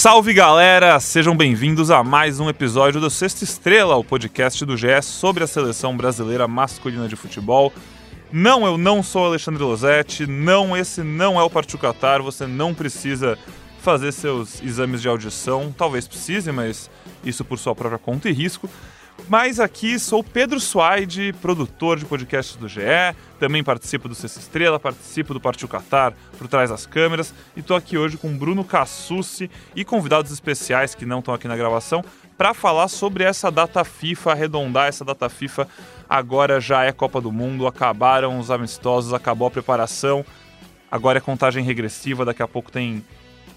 Salve galera, sejam bem-vindos a mais um episódio do Sexta Estrela, o podcast do GE sobre a seleção brasileira masculina de futebol. Não, eu não sou Alexandre Losetti, não, esse não é o Partiu Qatar, você não precisa fazer seus exames de audição, talvez precise, mas isso por sua própria conta e risco. Mas aqui sou Pedro Suaide, produtor de podcasts do GE, também participo do Sexta Estrela, participo do Partiu Qatar por trás das câmeras. E estou aqui hoje com Bruno Cassucci e convidados especiais que não estão aqui na gravação para falar sobre essa data FIFA, arredondar essa data FIFA. Agora já é Copa do Mundo, acabaram os amistosos, acabou a preparação, agora é contagem regressiva, daqui a pouco tem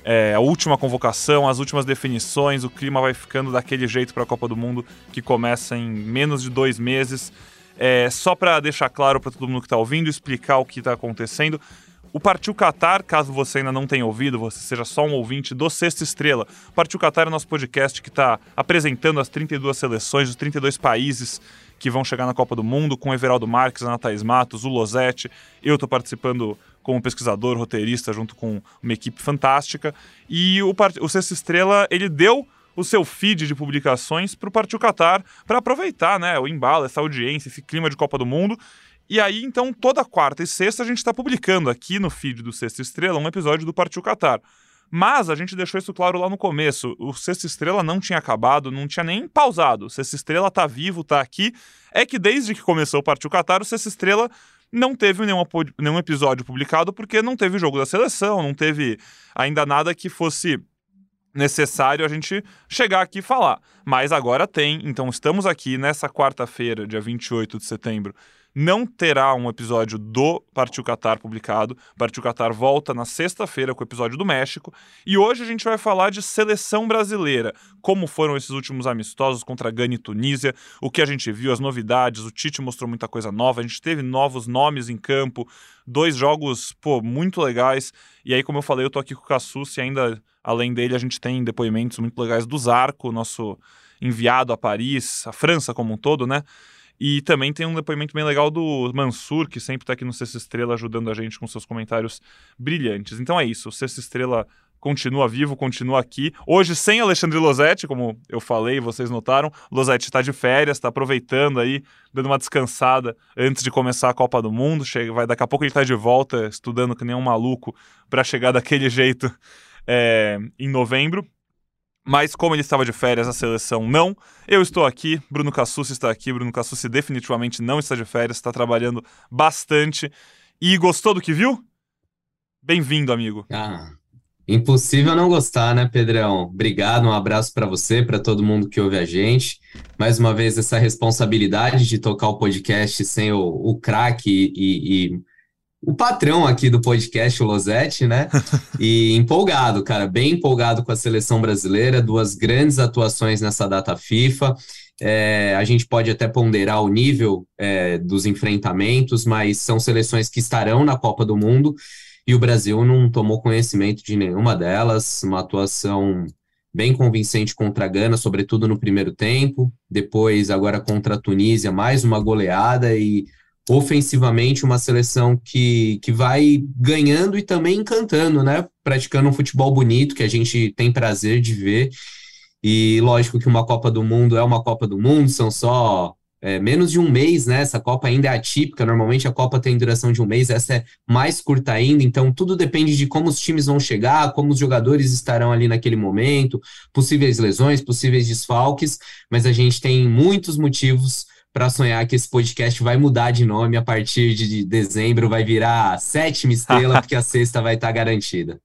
é, a última convocação, as últimas definições, o clima vai ficando daquele jeito para a Copa do Mundo que começa em menos de dois meses. É, só para deixar claro para todo mundo que está ouvindo, explicar o que está acontecendo. O Partiu Qatar, caso você ainda não tenha ouvido, você seja só um ouvinte do Sexta Estrela. O Partiu Qatar é nosso podcast que está apresentando as 32 seleções, os 32 países que vão chegar na Copa do Mundo, com o Everaldo Marques, a Thaís Matos, o Losete. Eu estou participando como pesquisador, roteirista, junto com uma equipe fantástica. E o, o Sexta Estrela, ele deu o seu feed de publicações para o Partiu Qatar para aproveitar né, o embalo, essa audiência, esse clima de Copa do Mundo. E aí, então, toda quarta e sexta a gente está publicando aqui no feed do Sexta Estrela um episódio do Partiu Qatar. Mas a gente deixou isso claro lá no começo. O Sexta Estrela não tinha acabado, não tinha nem pausado. O Sexta Estrela tá vivo, tá aqui. É que desde que começou o Partiu Qatar, o Sexta Estrela não teve nenhum, nenhum episódio publicado porque não teve jogo da seleção, não teve ainda nada que fosse necessário a gente chegar aqui e falar. Mas agora tem, então estamos aqui nessa quarta-feira, dia 28 de setembro, não terá um episódio do Partiu Qatar publicado. Partiu Qatar volta na sexta-feira com o episódio do México. E hoje a gente vai falar de seleção brasileira. Como foram esses últimos amistosos contra Gana e Tunísia, o que a gente viu, as novidades. O Tite mostrou muita coisa nova, a gente teve novos nomes em campo, dois jogos, pô, muito legais. E aí, como eu falei, eu tô aqui com o Cassus e ainda, além dele, a gente tem depoimentos muito legais do Zarco, nosso enviado a Paris, a França como um todo, né? E também tem um depoimento bem legal do Mansur, que sempre está aqui no Sexta Estrela ajudando a gente com seus comentários brilhantes. Então é isso, o Sexta Estrela continua vivo, continua aqui. Hoje sem Alexandre Losetti, como eu falei, vocês notaram. Losetti está de férias, está aproveitando aí, dando uma descansada antes de começar a Copa do Mundo. Chega, vai, daqui a pouco ele está de volta, estudando que nem um maluco, para chegar daquele jeito é, em novembro. Mas como ele estava de férias, a seleção não. Eu estou aqui, Bruno Cassucci está aqui. Bruno Cassucci definitivamente não está de férias, está trabalhando bastante. E gostou do que viu? Bem-vindo, amigo. Ah, impossível não gostar, né, Pedrão? Obrigado, um abraço para você, para todo mundo que ouve a gente. Mais uma vez, essa responsabilidade de tocar o podcast sem o, o craque e, e o patrão aqui do podcast, o Losetti, né? E empolgado, cara, bem empolgado com a seleção brasileira, duas grandes atuações nessa data FIFA. É, a gente pode até ponderar o nível é, dos enfrentamentos, mas são seleções que estarão na Copa do Mundo e o Brasil não tomou conhecimento de nenhuma delas. Uma atuação bem convincente contra a Gana, sobretudo no primeiro tempo. Depois, agora contra a Tunísia, mais uma goleada e ofensivamente uma seleção que, que vai ganhando e também encantando, né? Praticando um futebol bonito que a gente tem prazer de ver. E lógico que uma Copa do Mundo é uma Copa do Mundo, são só é, menos de um mês, né? Essa Copa ainda é atípica, normalmente a Copa tem duração de um mês, essa é mais curta ainda, então tudo depende de como os times vão chegar, como os jogadores estarão ali naquele momento, possíveis lesões, possíveis desfalques, mas a gente tem muitos motivos para sonhar que esse podcast vai mudar de nome a partir de dezembro, vai virar sétima estrela, porque a sexta vai estar tá garantida.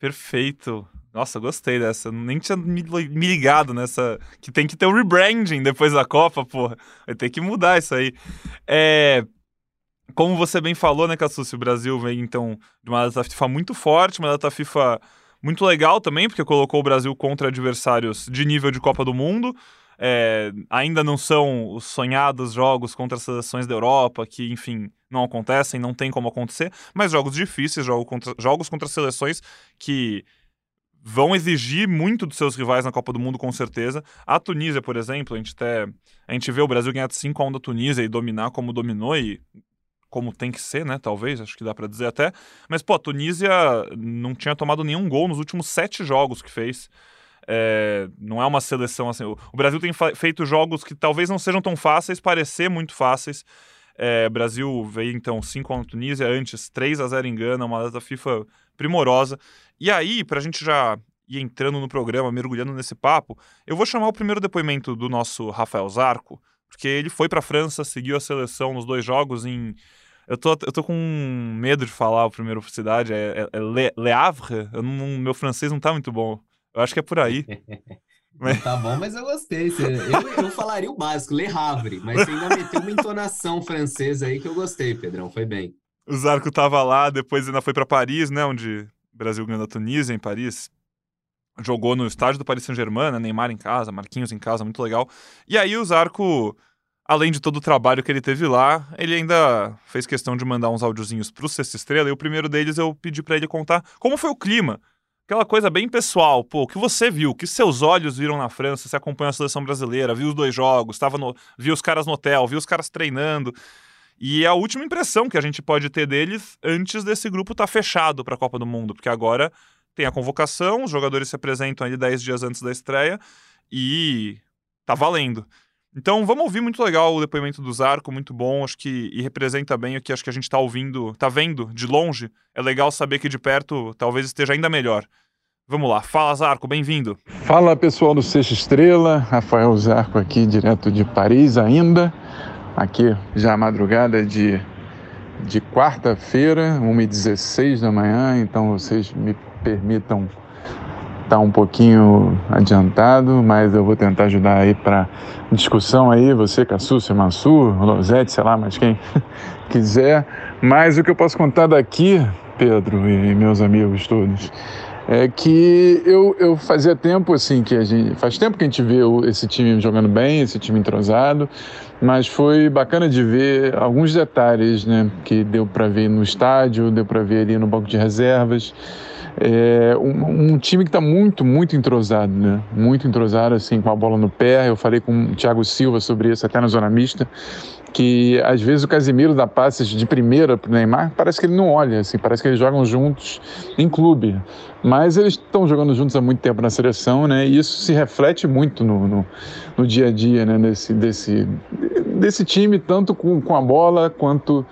Perfeito. Nossa, gostei dessa. Nem tinha me, me ligado nessa. Que tem que ter o um rebranding depois da Copa, porra. Vai ter que mudar isso aí. É. Como você bem falou, né, Cassucci? O Brasil vem, então, de uma data FIFA muito forte, uma data FIFA muito legal também, porque colocou o Brasil contra adversários de nível de Copa do Mundo. É, ainda não são os sonhados jogos contra as seleções da Europa, que, enfim, não acontecem, não tem como acontecer, mas jogos difíceis, jogos contra, jogos contra seleções que vão exigir muito dos seus rivais na Copa do Mundo, com certeza. A Tunísia, por exemplo, a gente, até, a gente vê o Brasil ganhar de 5 a 1 da Tunísia e dominar como dominou e como tem que ser, né? Talvez, acho que dá para dizer até. Mas, pô, a Tunísia não tinha tomado nenhum gol nos últimos sete jogos que fez. É, não é uma seleção assim. O, o Brasil tem feito jogos que talvez não sejam tão fáceis, parecer muito fáceis. É, Brasil veio então 5 contra Tunísia, antes 3 a 0 em Gana, uma data FIFA primorosa. E aí, para a gente já ir entrando no programa, mergulhando nesse papo, eu vou chamar o primeiro depoimento do nosso Rafael Zarco, porque ele foi para a França, seguiu a seleção nos dois jogos em eu tô, eu tô com medo de falar o primeiro cidade, é, é, é Le, Le Havre? Eu não, meu francês não tá muito bom. Eu acho que é por aí. Mas... Tá bom, mas eu gostei. Eu, eu falaria o básico, Le Havre, mas você ainda meteu uma entonação francesa aí que eu gostei, Pedrão. Foi bem. O Zarco tava lá, depois ainda foi para Paris, né? Onde o Brasil ganhou da Tunísia, em Paris. Jogou no estádio do Paris Saint-Germain, né, Neymar em casa, Marquinhos em casa, muito legal. E aí o Zarco, além de todo o trabalho que ele teve lá, ele ainda fez questão de mandar uns áudiozinhos pro Sexta Estrela. E o primeiro deles eu pedi para ele contar como foi o clima aquela coisa bem pessoal, pô, o que você viu, o que seus olhos viram na França, você acompanhou a seleção brasileira, viu os dois jogos, tava no, viu os caras no hotel, viu os caras treinando. E é a última impressão que a gente pode ter deles antes desse grupo estar tá fechado para a Copa do Mundo, porque agora tem a convocação, os jogadores se apresentam ali 10 dias antes da estreia e tá valendo. Então vamos ouvir muito legal o depoimento do Zarco, muito bom, acho que e representa bem o que acho que a gente está ouvindo, tá vendo de longe. É legal saber que de perto talvez esteja ainda melhor. Vamos lá, fala Zarco, bem-vindo. Fala pessoal do Sexta Estrela, Rafael Zarco aqui direto de Paris ainda, aqui já madrugada de, de quarta-feira, 1h16 da manhã, então vocês me permitam está um pouquinho adiantado, mas eu vou tentar ajudar aí para discussão aí, você, Cassúcio, Mansur, Losete, sei lá, mas quem quiser. Mas o que eu posso contar daqui, Pedro e meus amigos todos, é que eu, eu fazia tempo assim que a gente faz tempo que a gente vê esse time jogando bem, esse time entrosado, mas foi bacana de ver alguns detalhes, né, que deu para ver no estádio, deu para ver ali no banco de reservas. É um, um time que está muito, muito entrosado, né? Muito entrosado, assim, com a bola no pé. Eu falei com o Thiago Silva sobre isso até na Zona Mista, que às vezes o Casimiro dá passes de primeira para o Neymar, parece que ele não olha, assim, parece que eles jogam juntos em clube. Mas eles estão jogando juntos há muito tempo na seleção, né? E isso se reflete muito no, no, no dia a dia, né? Desse, desse, desse time, tanto com, com a bola quanto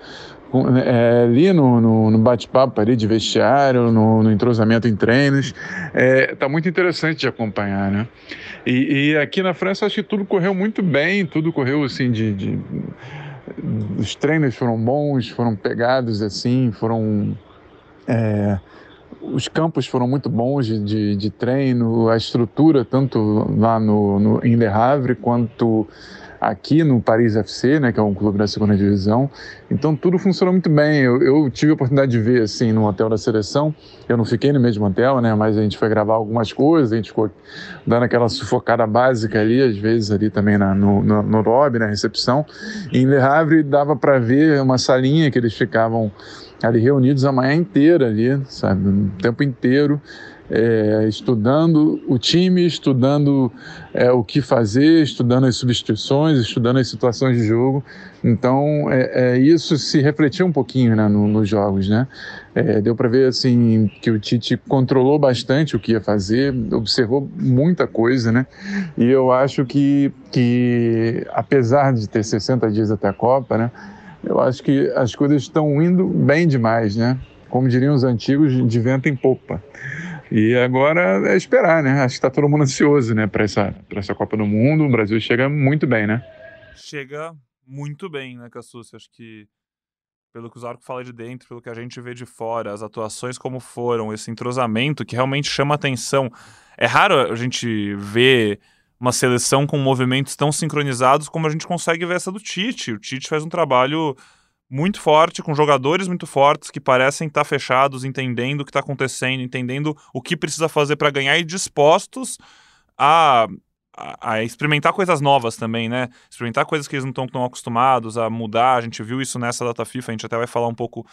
é, ali no, no, no bate-papo ali de vestiário, no, no, entrosamento em treinos, está é, muito interessante de acompanhar, né? E, e, aqui na França acho que tudo correu muito bem, tudo correu assim de, de os treinos foram bons, foram pegados assim, foram é, os campos foram muito bons de, de, de, treino, a estrutura tanto lá no, no em Le Havre quanto aqui no Paris FC, né, que é um clube da segunda divisão. Então tudo funcionou muito bem. Eu, eu, tive a oportunidade de ver assim no hotel da seleção. Eu não fiquei no mesmo hotel, né, mas a gente foi gravar algumas coisas. A gente ficou dando aquela sufocada básica ali, às vezes ali também na, no, no, no lobby, na recepção. E em Le Havre dava para ver uma salinha que eles ficavam ali reunidos a manhã inteira ali, sabe, o tempo inteiro é, estudando o time, estudando é, o que fazer, estudando as substituições, estudando as situações de jogo. Então, é, é isso se refletiu um pouquinho né, no, nos jogos, né? É, deu para ver assim que o Tite controlou bastante o que ia fazer, observou muita coisa, né? E eu acho que, que apesar de ter 60 dias até a Copa, né? Eu acho que as coisas estão indo bem demais, né? Como diriam os antigos, de vento em popa. E agora é esperar, né? Acho que está todo mundo ansioso, né, para essa, essa Copa do Mundo. O Brasil chega muito bem, né? Chega muito bem, né, Cassucci? Acho que pelo que o Zarco fala de dentro, pelo que a gente vê de fora, as atuações como foram, esse entrosamento que realmente chama atenção. É raro a gente ver uma seleção com movimentos tão sincronizados como a gente consegue ver essa do Tite. O Tite faz um trabalho muito forte, com jogadores muito fortes que parecem estar fechados, entendendo o que está acontecendo, entendendo o que precisa fazer para ganhar e dispostos a, a, a, experimentar coisas novas também, né? Experimentar coisas que eles não estão tão acostumados a mudar. A gente viu isso nessa data FIFA, a gente até vai falar um pouco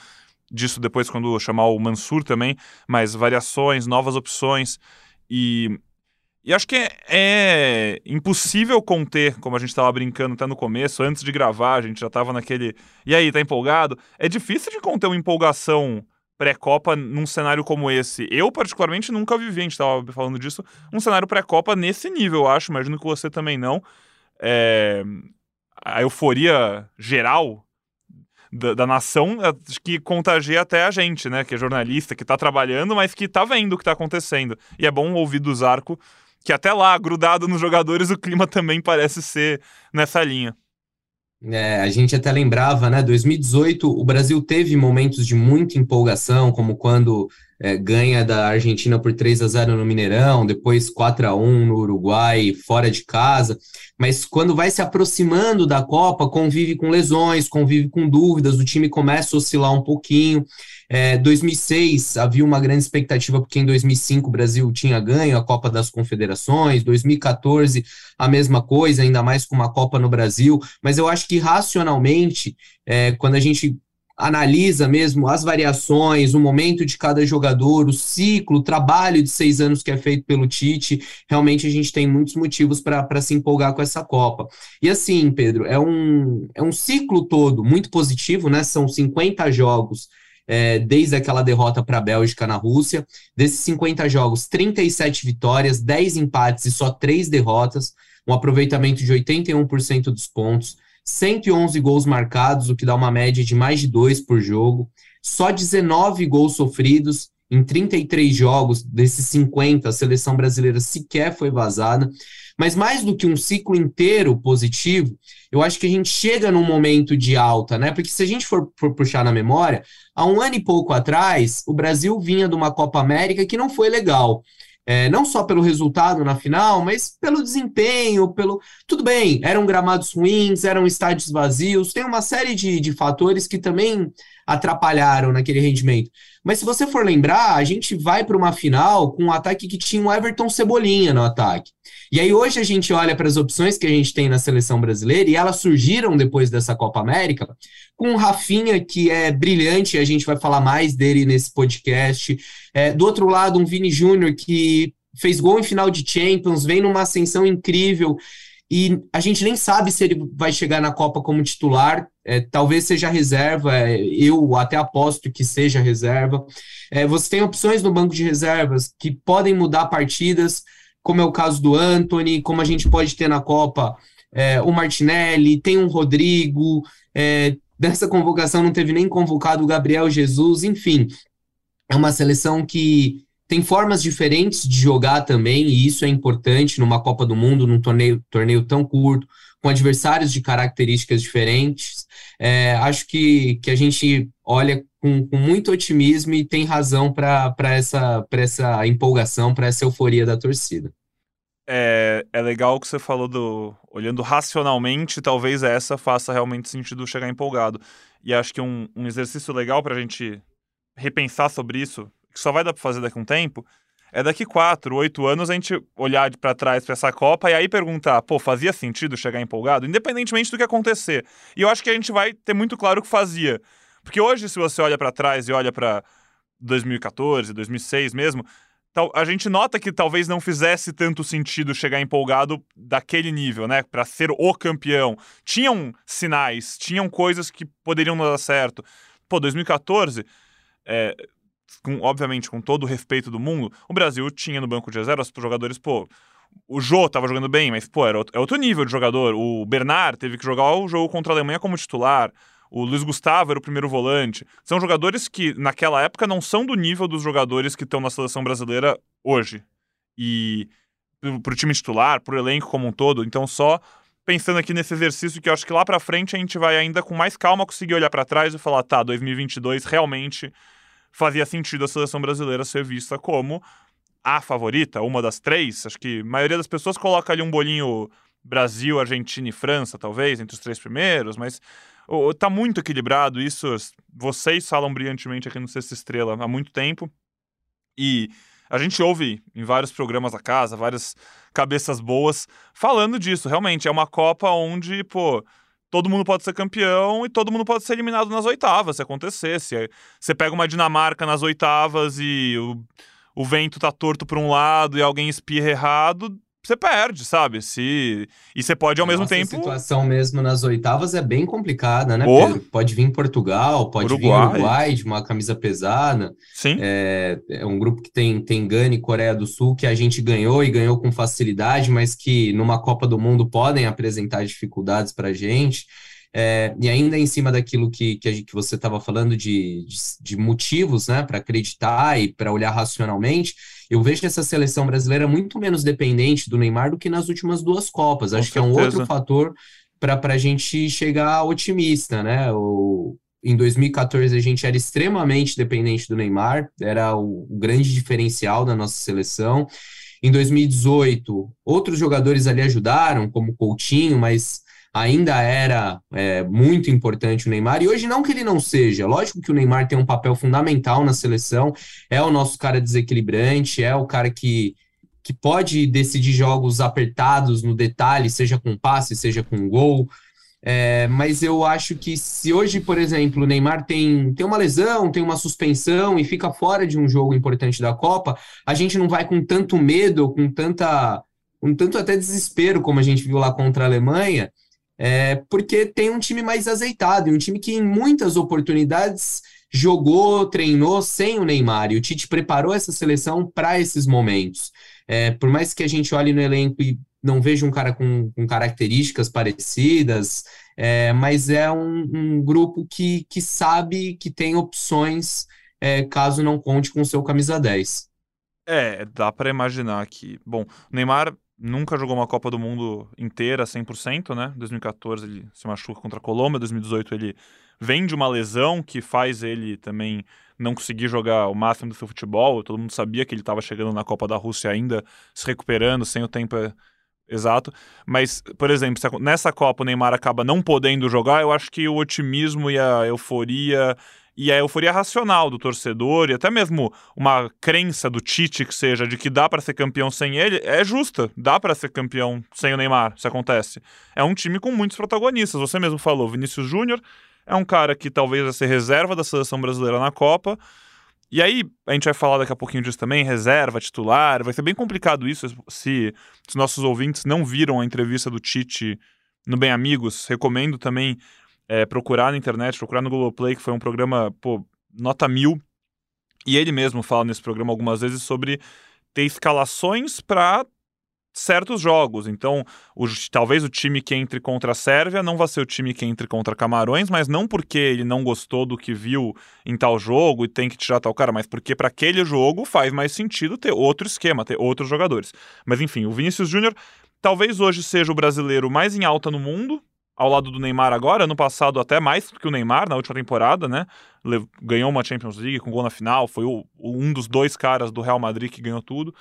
disso depois quando chamar o Mansur também, mas variações, novas opções e e acho que é, é, impossível conter, como a gente estava brincando até no começo, antes de gravar, a gente já estava naquele. E aí, tá empolgado? É difícil de conter uma empolgação pré-Copa num cenário como esse. Eu, particularmente, nunca vivi, a gente estava falando disso, um cenário pré-Copa nesse nível, eu acho. Imagino que você também não. É... A euforia geral da, da, nação que contagia até a gente, né? Que é jornalista, que tá trabalhando, mas que tá vendo o que tá acontecendo. E é bom ouvir do Zarco que até lá, grudado nos jogadores, o clima também parece ser nessa linha. É, a gente até lembrava, né? 2018, o Brasil teve momentos de muita empolgação, como quando é, ganha da Argentina por 3 a 0 no Mineirão, depois 4 a 1 no Uruguai, fora de casa. Mas quando vai se aproximando da Copa, convive com lesões, convive com dúvidas, o time começa a oscilar um pouquinho. É, 2006 havia uma grande expectativa, porque em 2005 o Brasil tinha ganho a Copa das Confederações, 2014 a mesma coisa, ainda mais com uma Copa no Brasil. Mas eu acho que racionalmente, é, quando a gente analisa mesmo as variações, o momento de cada jogador, o ciclo, o trabalho de seis anos que é feito pelo Tite, realmente a gente tem muitos motivos para se empolgar com essa Copa. E assim, Pedro, é um, é um ciclo todo muito positivo, né? São 50 jogos é, desde aquela derrota para a Bélgica na Rússia. Desses 50 jogos, 37 vitórias, 10 empates e só 3 derrotas, um aproveitamento de 81% dos pontos, 111 gols marcados, o que dá uma média de mais de 2 por jogo, só 19 gols sofridos. Em 33 jogos desses 50, a seleção brasileira sequer foi vazada. Mas mais do que um ciclo inteiro positivo, eu acho que a gente chega num momento de alta, né? Porque se a gente for, for puxar na memória, há um ano e pouco atrás, o Brasil vinha de uma Copa América que não foi legal. É, não só pelo resultado na final, mas pelo desempenho, pelo. Tudo bem, eram gramados ruins, eram estádios vazios, tem uma série de, de fatores que também atrapalharam naquele rendimento. Mas se você for lembrar, a gente vai para uma final com um ataque que tinha o Everton Cebolinha no ataque. E aí hoje a gente olha para as opções que a gente tem na seleção brasileira e elas surgiram depois dessa Copa América, com o Rafinha, que é brilhante, a gente vai falar mais dele nesse podcast. É, do outro lado, um Vini Júnior que fez gol em final de Champions, vem numa ascensão incrível e a gente nem sabe se ele vai chegar na Copa como titular, é, talvez seja reserva, é, eu até aposto que seja reserva. É, você tem opções no banco de reservas que podem mudar partidas, como é o caso do Anthony, como a gente pode ter na Copa é, o Martinelli, tem um Rodrigo, é, dessa convocação não teve nem convocado o Gabriel Jesus, enfim. É uma seleção que tem formas diferentes de jogar também, e isso é importante numa Copa do Mundo, num torneio, torneio tão curto, com adversários de características diferentes. É, acho que, que a gente olha com, com muito otimismo e tem razão para essa, essa empolgação, para essa euforia da torcida. É, é legal que você falou do. Olhando racionalmente, talvez essa faça realmente sentido chegar empolgado. E acho que um, um exercício legal para a gente repensar sobre isso, que só vai dar para fazer daqui a um tempo, é daqui quatro, oito anos a gente olhar para trás para essa Copa e aí perguntar, pô, fazia sentido chegar empolgado, independentemente do que acontecer. E eu acho que a gente vai ter muito claro que fazia. Porque hoje, se você olha para trás e olha para 2014, 2006 mesmo, a gente nota que talvez não fizesse tanto sentido chegar empolgado daquele nível, né? Para ser o campeão. Tinham sinais, tinham coisas que poderiam dar certo. Pô, 2014, é, com, obviamente, com todo o respeito do mundo, o Brasil tinha no banco de reservas jogadores, pô. O Jô tava jogando bem, mas, pô, era outro, é outro nível de jogador. O Bernard teve que jogar o jogo contra a Alemanha como titular. O Luiz Gustavo era o primeiro volante. São jogadores que, naquela época, não são do nível dos jogadores que estão na seleção brasileira hoje. E pro time titular, pro elenco como um todo. Então, só pensando aqui nesse exercício que eu acho que lá para frente a gente vai ainda com mais calma conseguir olhar para trás e falar, tá, 2022 realmente fazia sentido a seleção brasileira ser vista como a favorita, uma das três. Acho que a maioria das pessoas coloca ali um bolinho Brasil, Argentina e França, talvez, entre os três primeiros, mas tá muito equilibrado isso. Vocês falam brilhantemente aqui no Sexta Estrela há muito tempo. E a gente ouve em vários programas da casa, várias cabeças boas, falando disso. Realmente, é uma Copa onde, pô, todo mundo pode ser campeão e todo mundo pode ser eliminado nas oitavas, se acontecer. Se você pega uma Dinamarca nas oitavas e o, o vento tá torto para um lado e alguém espirra errado, você perde, sabe? Se e você pode ao a mesmo tempo. A situação mesmo nas oitavas é bem complicada, né, oh. Pode vir Portugal, pode Uruguai. vir Uruguai de uma camisa pesada. Sim. É, é um grupo que tem tem Gana e Coreia do Sul que a gente ganhou e ganhou com facilidade, mas que numa Copa do Mundo podem apresentar dificuldades para a gente. É, e ainda em cima daquilo que, que, que você estava falando de, de, de, motivos né, para acreditar e para olhar racionalmente, eu vejo essa seleção brasileira muito menos dependente do Neymar do que nas últimas duas Copas. Com Acho certeza. que é um outro fator para a gente chegar otimista. Né? O, em 2014 a gente era extremamente dependente do Neymar, era o, o grande diferencial da nossa seleção. Em 2018, outros jogadores ali ajudaram, como Coutinho, mas ainda era é, muito importante o Neymar, e hoje não que ele não seja, lógico que o Neymar tem um papel fundamental na seleção, é o nosso cara desequilibrante, é o cara que, que pode decidir jogos apertados no detalhe, seja com passe, seja com gol, é, mas eu acho que se hoje, por exemplo, o Neymar tem, tem uma lesão, tem uma suspensão e fica fora de um jogo importante da Copa, a gente não vai com tanto medo, com tanta um tanto até desespero, como a gente viu lá contra a Alemanha, é, porque tem um time mais azeitado, um time que em muitas oportunidades jogou, treinou sem o Neymar, e o Tite preparou essa seleção para esses momentos. É, por mais que a gente olhe no elenco e não veja um cara com, com características parecidas, é, mas é um, um, grupo que, que sabe que tem opções é, caso não conte com o seu camisa 10. É, dá para imaginar que, bom, Neymar nunca jogou uma Copa do Mundo inteira 100%, né? 2014 ele se machuca contra a Colômbia, 2018 ele vem de uma lesão que faz ele também não conseguir jogar o máximo do seu futebol. Todo mundo sabia que ele estava chegando na Copa da Rússia ainda se recuperando, sem o tempo exato. Mas, por exemplo, nessa Copa o Neymar acaba não podendo jogar, eu acho que o otimismo e a euforia e a euforia racional do torcedor e até mesmo uma crença do Tite que seja de que dá para ser campeão sem ele é justa. Dá para ser campeão sem o Neymar, se acontece. É um time com muitos protagonistas. Você mesmo falou, Vinícius Júnior é um cara que talvez vai ser reserva da seleção brasileira na Copa. E aí, a gente vai falar daqui a pouquinho disso também, reserva, titular. Vai ser bem complicado isso se, se nossos ouvintes não viram a entrevista do Tite no Bem Amigos. Recomendo também é, procurar na internet, procurar no Globoplay, que foi um programa, pô, nota mil. E ele mesmo fala nesse programa algumas vezes sobre ter escalações para certos jogos. Então, o, talvez o time que entre contra a Sérvia não vá ser o time que entre contra Camarões, mas não porque ele não gostou do que viu em tal jogo e tem que tirar tal cara, mas porque para aquele jogo faz mais sentido ter outro esquema, ter outros jogadores. Mas enfim, o Vinícius Júnior talvez hoje seja o brasileiro mais em alta no mundo, ao lado do Neymar agora, ano passado até mais que o Neymar na última temporada, né? Ganhou uma Champions League com gol na final, foi o, um dos dois caras do Real Madrid que ganhou tudo.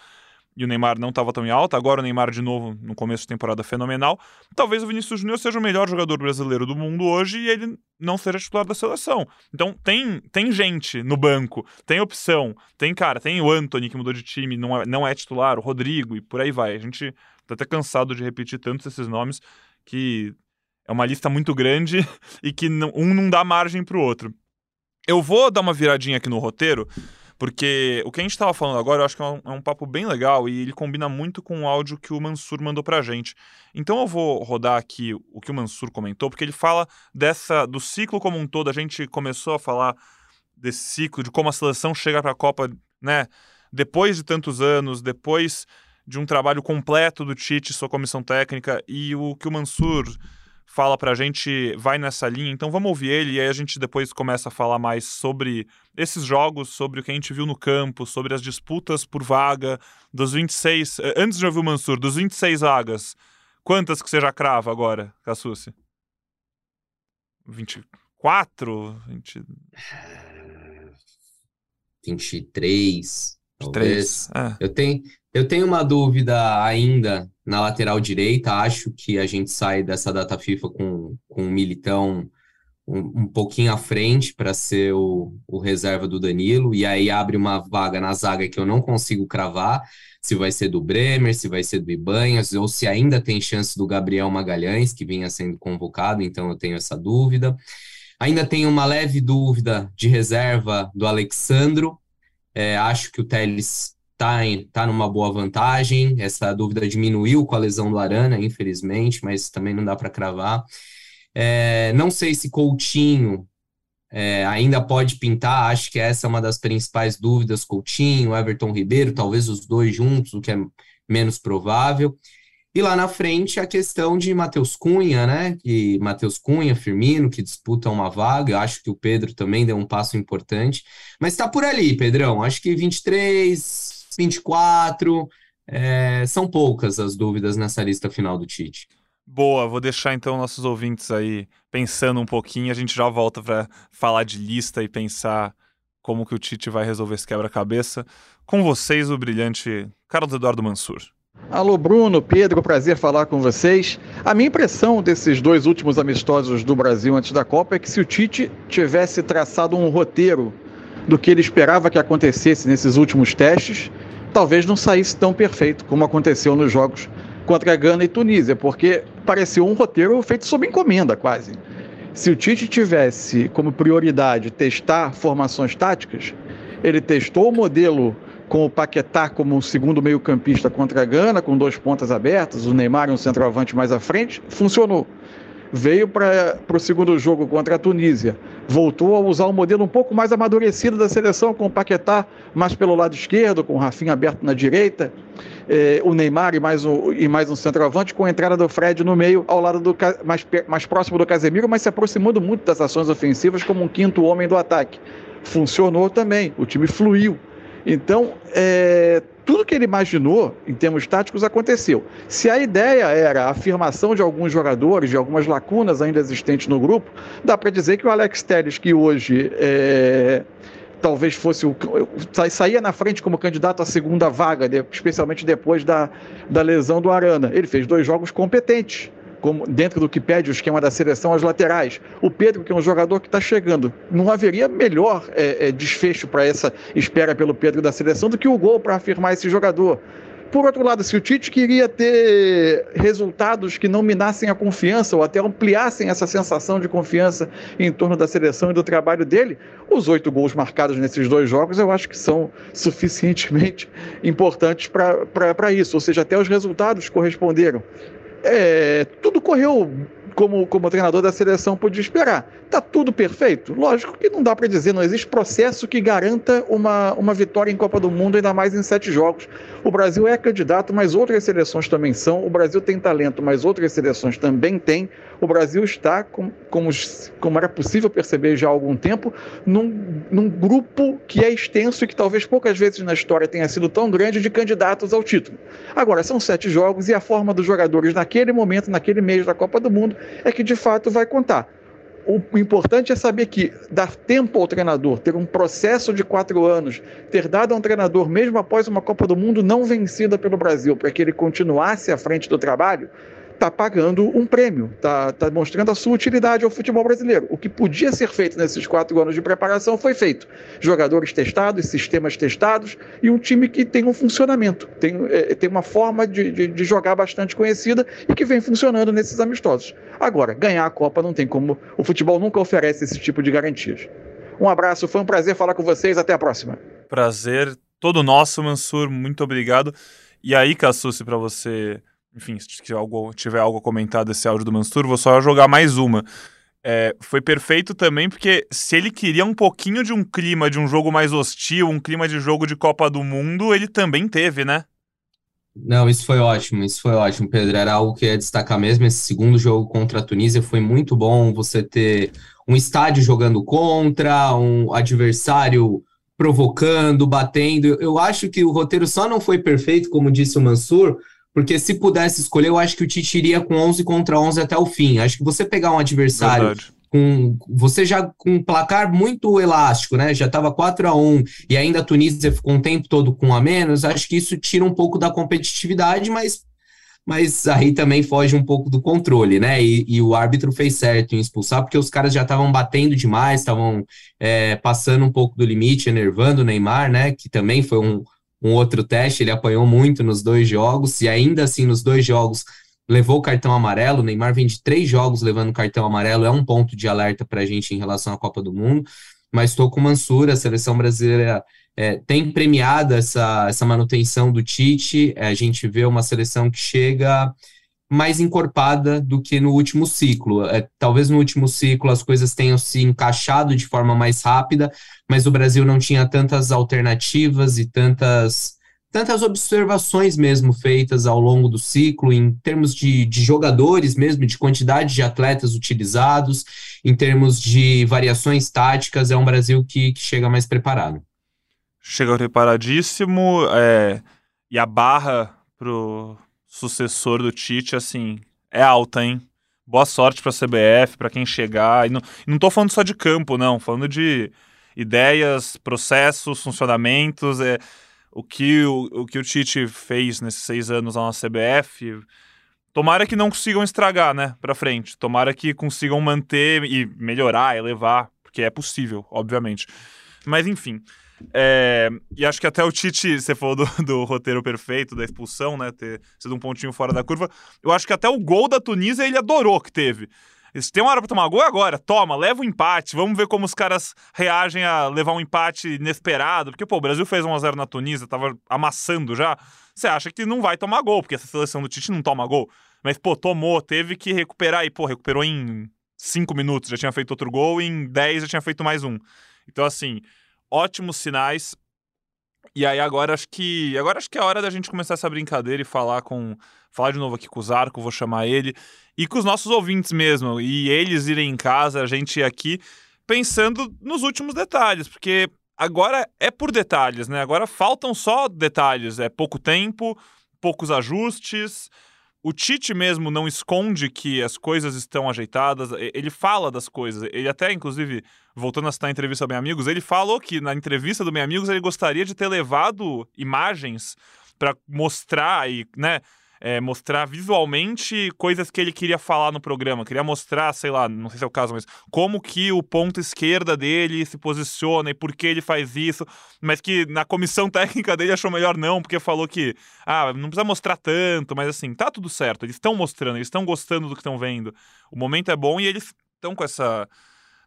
E o Neymar não estava tão em alta, agora o Neymar de novo no começo de temporada fenomenal. Talvez o Vinícius Júnior seja o melhor jogador brasileiro do mundo hoje e ele não seja titular da seleção. Então tem, tem gente no banco, tem opção, tem cara, tem o Anthony que mudou de time, não é, não é titular, o Rodrigo e por aí vai. A gente tá até cansado de repetir tantos esses nomes que é uma lista muito grande e que um não dá margem para o outro. Eu vou dar uma viradinha aqui no roteiro, porque o que a gente estava falando agora eu acho que é um, é um, papo bem legal e ele combina muito com o áudio que o Mansur mandou para a gente. Então eu vou rodar aqui o que o Mansur comentou, porque ele fala dessa do ciclo como um todo. A gente começou a falar desse ciclo, de como a seleção chega para a Copa, né? Depois de tantos anos, depois de um trabalho completo do Tite, sua comissão técnica, e o que o Mansur fala pra gente, vai nessa linha. Então vamos ouvir ele e aí a gente depois começa a falar mais sobre esses jogos, sobre o que a gente viu no campo, sobre as disputas por vaga dos 26. Eh, antes de ouvir o Mansur, dos 26 vagas, quantas que você já crava agora, Cassucci? 24? 20... 23. Talvez. É. Eu, tenho, eu tenho uma dúvida ainda na lateral direita. Acho que a gente sai dessa data FIFA com, com o Militão um, um pouquinho à frente para ser o, o reserva do Danilo. E aí abre uma vaga na zaga que eu não consigo cravar. Se vai ser do Bremer, se vai ser do Ibanhas, ou se ainda tem chance do Gabriel Magalhães, que vinha sendo convocado, então eu tenho essa dúvida. Ainda tenho uma leve dúvida de reserva do Alexandro. É, acho que o Teles tá, em, tá numa boa vantagem. Essa dúvida diminuiu com a lesão do Arana, infelizmente, mas também não dá para cravar. É, não sei se Coutinho é, ainda pode pintar, acho que essa é uma das principais dúvidas. Coutinho, Everton Ribeiro, talvez os dois juntos, o que é menos provável. E lá na frente a questão de Matheus Cunha, né? Que Matheus Cunha, Firmino, que disputam uma vaga. Eu acho que o Pedro também deu um passo importante. Mas está por ali, Pedrão. Acho que 23, 24. É, são poucas as dúvidas nessa lista final do Tite. Boa, vou deixar então nossos ouvintes aí pensando um pouquinho. A gente já volta para falar de lista e pensar como que o Tite vai resolver esse quebra-cabeça. Com vocês, o brilhante Carlos Eduardo Mansur. Alô, Bruno, Pedro, prazer falar com vocês. A minha impressão desses dois últimos amistosos do Brasil antes da Copa é que se o Tite tivesse traçado um roteiro do que ele esperava que acontecesse nesses últimos testes, talvez não saísse tão perfeito como aconteceu nos jogos contra Gana e Tunísia, porque pareceu um roteiro feito sob encomenda quase. Se o Tite tivesse como prioridade testar formações táticas, ele testou o modelo com o Paquetá como segundo meio-campista contra a Gana, com dois pontas abertas, o Neymar e um centroavante mais à frente, funcionou. Veio para o segundo jogo contra a Tunísia, voltou a usar um modelo um pouco mais amadurecido da seleção, com o Paquetá mais pelo lado esquerdo, com o Rafinha aberto na direita, eh, o Neymar e mais, um, e mais um centroavante, com a entrada do Fred no meio, ao lado do mais, mais próximo do Casemiro, mas se aproximando muito das ações ofensivas como um quinto homem do ataque. Funcionou também, o time fluiu. Então, é, tudo que ele imaginou em termos táticos aconteceu. Se a ideia era a afirmação de alguns jogadores, de algumas lacunas ainda existentes no grupo, dá para dizer que o Alex Telles, que hoje é, talvez fosse o. saía na frente como candidato à segunda vaga, especialmente depois da, da lesão do Arana. Ele fez dois jogos competentes como dentro do que pede o esquema da seleção, as laterais. O Pedro, que é um jogador que está chegando, não haveria melhor é, é, desfecho para essa espera pelo Pedro da seleção do que o gol para afirmar esse jogador. Por outro lado, se o Tite queria ter resultados que não minassem a confiança ou até ampliassem essa sensação de confiança em torno da seleção e do trabalho dele, os oito gols marcados nesses dois jogos eu acho que são suficientemente importantes para isso. Ou seja, até os resultados corresponderam é, tudo correu como, como treinador da seleção podia esperar. Está tudo perfeito? Lógico que não dá para dizer, não existe processo que garanta uma, uma vitória em Copa do Mundo, ainda mais em sete jogos. O Brasil é candidato, mas outras seleções também são. O Brasil tem talento, mas outras seleções também têm. O Brasil está, com, como, como era possível perceber já há algum tempo, num, num grupo que é extenso e que talvez poucas vezes na história tenha sido tão grande de candidatos ao título. Agora, são sete jogos e a forma dos jogadores naquele momento, naquele mês da Copa do Mundo, é que de fato vai contar. O importante é saber que dar tempo ao treinador, ter um processo de quatro anos, ter dado a um treinador, mesmo após uma Copa do Mundo não vencida pelo Brasil, para que ele continuasse à frente do trabalho, está pagando um prêmio, está tá mostrando a sua utilidade ao futebol brasileiro. O que podia ser feito nesses quatro anos de preparação foi feito. Jogadores testados, sistemas testados e um time que tem um funcionamento, tem, é, tem uma forma de, de, de, jogar bastante conhecida e que vem funcionando nesses amistosos. Agora, ganhar a Copa não tem como. O futebol nunca oferece esse tipo de garantias. Um abraço, foi um prazer falar com vocês. Até a próxima. Prazer todo nosso, Mansur. Muito obrigado. E aí, Cassucci, para você enfim, se tiver algo, tiver algo a comentar desse áudio do Mansur, vou só jogar mais uma. É, foi perfeito também porque se ele queria um pouquinho de um clima de um jogo mais hostil, um clima de jogo de Copa do Mundo, ele também teve, né? Não, isso foi ótimo, isso foi ótimo, Pedro. Era algo que ia destacar mesmo. Esse segundo jogo contra a Tunísia foi muito bom. Você ter um estádio jogando contra, um adversário provocando, batendo. Eu acho que o roteiro só não foi perfeito, como disse o Mansur, porque se pudesse escolher, eu acho que o Tite iria com 11 contra 11 até o fim. Acho que você pegar um adversário Verdade. com você já com um placar muito elástico, né? Já estava 4 a 1 e ainda a Tunísia ficou um tempo todo com um a menos, acho que isso tira um pouco da competitividade, mas mas aí também foge um pouco do controle, né? E, e o árbitro fez certo em expulsar, porque os caras já estavam batendo demais, estavam é, passando um pouco do limite, enervando o Neymar, né? Que também foi um, um outro teste, ele apanhou muito nos dois jogos, e ainda assim, nos dois jogos, levou o cartão amarelo. O Neymar vem de três jogos levando cartão amarelo, é um ponto de alerta para a gente em relação à Copa do Mundo. mas estou com o Mansur, a seleção brasileira é, tem premiado essa, essa manutenção do Tite, é, a gente vê uma seleção que chega mais encorpada do que no último ciclo. É, talvez no último ciclo as coisas tenham se encaixado de forma mais rápida, mas o Brasil não tinha tantas alternativas e tantas tantas observações mesmo feitas ao longo do ciclo, em termos de, de jogadores mesmo, de quantidade de atletas utilizados, em termos de variações táticas, é um Brasil que, que chega mais preparado. Chega preparadíssimo, é, e a barra pro sucessor do Tite, assim, é alta, hein? Boa sorte para a CBF, para quem chegar. E não, não tô falando só de campo, não, falando de ideias, processos, funcionamentos. É, o que o, o que o Tite fez nesses seis anos lá na CBF, tomara que não consigam estragar, né, para frente. Tomara que consigam manter e melhorar, elevar, porque é possível, obviamente. Mas enfim. É, e acho que até o Tite, você falou do, do, roteiro perfeito, da expulsão, né? Ter sido um pontinho fora da curva. Eu acho que até o gol da Tunísia ele adorou que teve. Se tem uma hora pra tomar gol, é agora. Toma, leva o um empate. Vamos ver como os caras reagem a levar um empate inesperado. Porque, pô, o Brasil fez 1x0 na Tunísia, tava amassando já. Você acha que não vai tomar gol, porque essa seleção do Tite não toma gol. Mas, pô, tomou, teve que recuperar e, pô, recuperou em 5 minutos, já tinha feito outro gol, em 10 já tinha feito mais um. Então, assim, ótimos sinais. E aí agora acho que agora acho que é hora da gente começar essa brincadeira e falar com falar de novo aqui com o Zarco, vou chamar ele e com os nossos ouvintes mesmo e eles irem em casa, a gente ir aqui pensando nos últimos detalhes, porque agora é por detalhes, né? Agora faltam só detalhes, é pouco tempo, poucos ajustes. O Tite mesmo não esconde que as coisas estão ajeitadas, ele fala das coisas. Ele até, inclusive, voltando a citar a entrevista do Bem Amigos, ele falou que na entrevista do Bem Amigos ele gostaria de ter levado imagens para mostrar e, né, é, mostrar visualmente coisas que ele queria falar no programa. Queria mostrar, sei lá, não sei se é o caso, mas como que o ponto esquerda dele se posiciona e por que ele faz isso. Mas que na comissão técnica dele achou melhor não, porque falou que, ah, não precisa mostrar tanto, mas assim, tá tudo certo. Eles estão mostrando, eles estão gostando do que estão vendo. O momento é bom e eles estão com essa.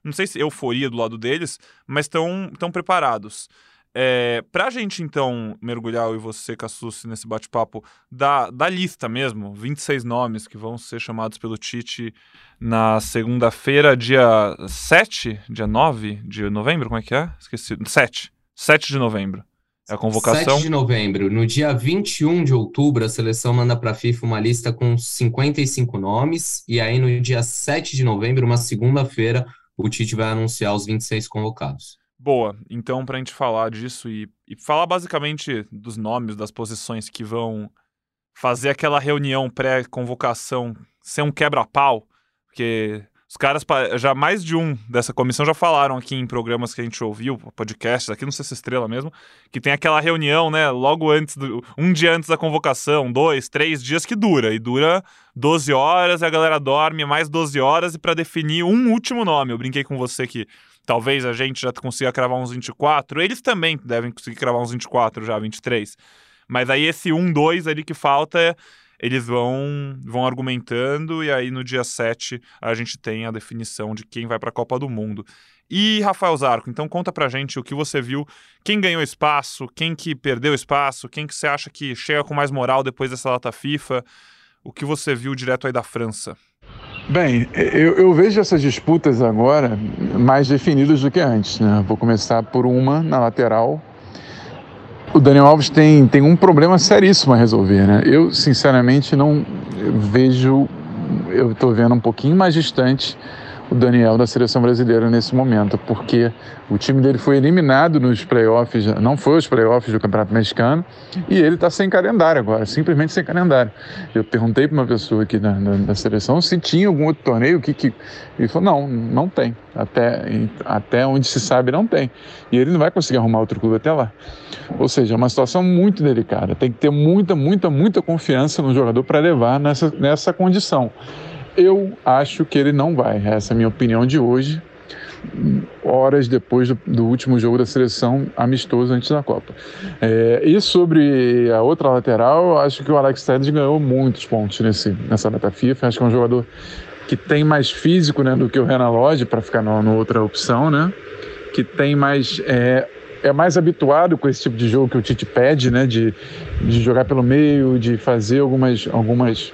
Não sei se euforia do lado deles, mas estão preparados. É, pra gente, então, mergulhar, eu e você, Cassucci, nesse bate-papo da, da lista mesmo, 26 nomes que vão ser chamados pelo Tite na segunda-feira, dia 7, dia 9 de novembro, como é que é? Esqueci. 7. 7 de novembro. É a convocação. 7 de novembro. No dia 21 de outubro, a seleção manda para a FIFA uma lista com 55 nomes. E aí, no dia 7 de novembro, uma segunda-feira, o Tite vai anunciar os 26 convocados. Boa, então para a gente falar disso e, e falar basicamente dos nomes, das posições que vão fazer aquela reunião pré-convocação ser um quebra-pau, porque os caras, já mais de um dessa comissão já falaram aqui em programas que a gente ouviu, podcasts, aqui no Sexta Estrela mesmo, que tem aquela reunião, né, logo antes, do, um dia antes da convocação, dois, três dias que dura, e dura 12 horas, e a galera dorme mais 12 horas e para definir um último nome. Eu brinquei com você que talvez a gente já consiga cravar uns 24, eles também devem conseguir cravar uns 24 já, 23. Mas aí esse 1, 2 ali que falta, eles vão, vão argumentando e aí no dia 7 a gente tem a definição de quem vai para a Copa do Mundo. E Rafael Zarco, então conta pra gente o que você viu, quem ganhou espaço, quem que perdeu espaço, quem que você acha que chega com mais moral depois dessa data FIFA, o que você viu direto aí da França. Bem, eu, eu, vejo essas disputas agora mais definidas do que antes. Né? Vou começar por uma na lateral. O Daniel Alves tem, tem um problema seríssimo a resolver. Né? Eu, sinceramente, não vejo. Eu estou vendo um pouquinho mais distante o Daniel da seleção brasileira nesse momento, porque o time dele foi eliminado nos playoffs, não foi os playoffs do Campeonato Mexicano, e ele está sem calendário agora, simplesmente sem calendário. Eu perguntei para uma pessoa aqui da, da, da, seleção se tinha algum outro torneio, que, que ele falou, não, não tem. Até, até onde se sabe, não tem. E ele não vai conseguir arrumar outro clube até lá. Ou seja, é uma situação muito delicada. Tem que ter muita, muita, muita confiança no jogador para levar nessa, nessa condição. Eu acho que ele não vai. Essa é a minha opinião de hoje, horas depois do, do último jogo da seleção amistoso antes da Copa. É, e sobre a outra lateral, acho que o Alex Telles ganhou muitos pontos nesse, nessa data FIFA. Acho que é um jogador que tem mais físico né, do que o Renan Lodge para ficar na outra opção, né? que tem mais é, é mais habituado com esse tipo de jogo que o Tite pede, né? De, de jogar pelo meio, de fazer algumas, algumas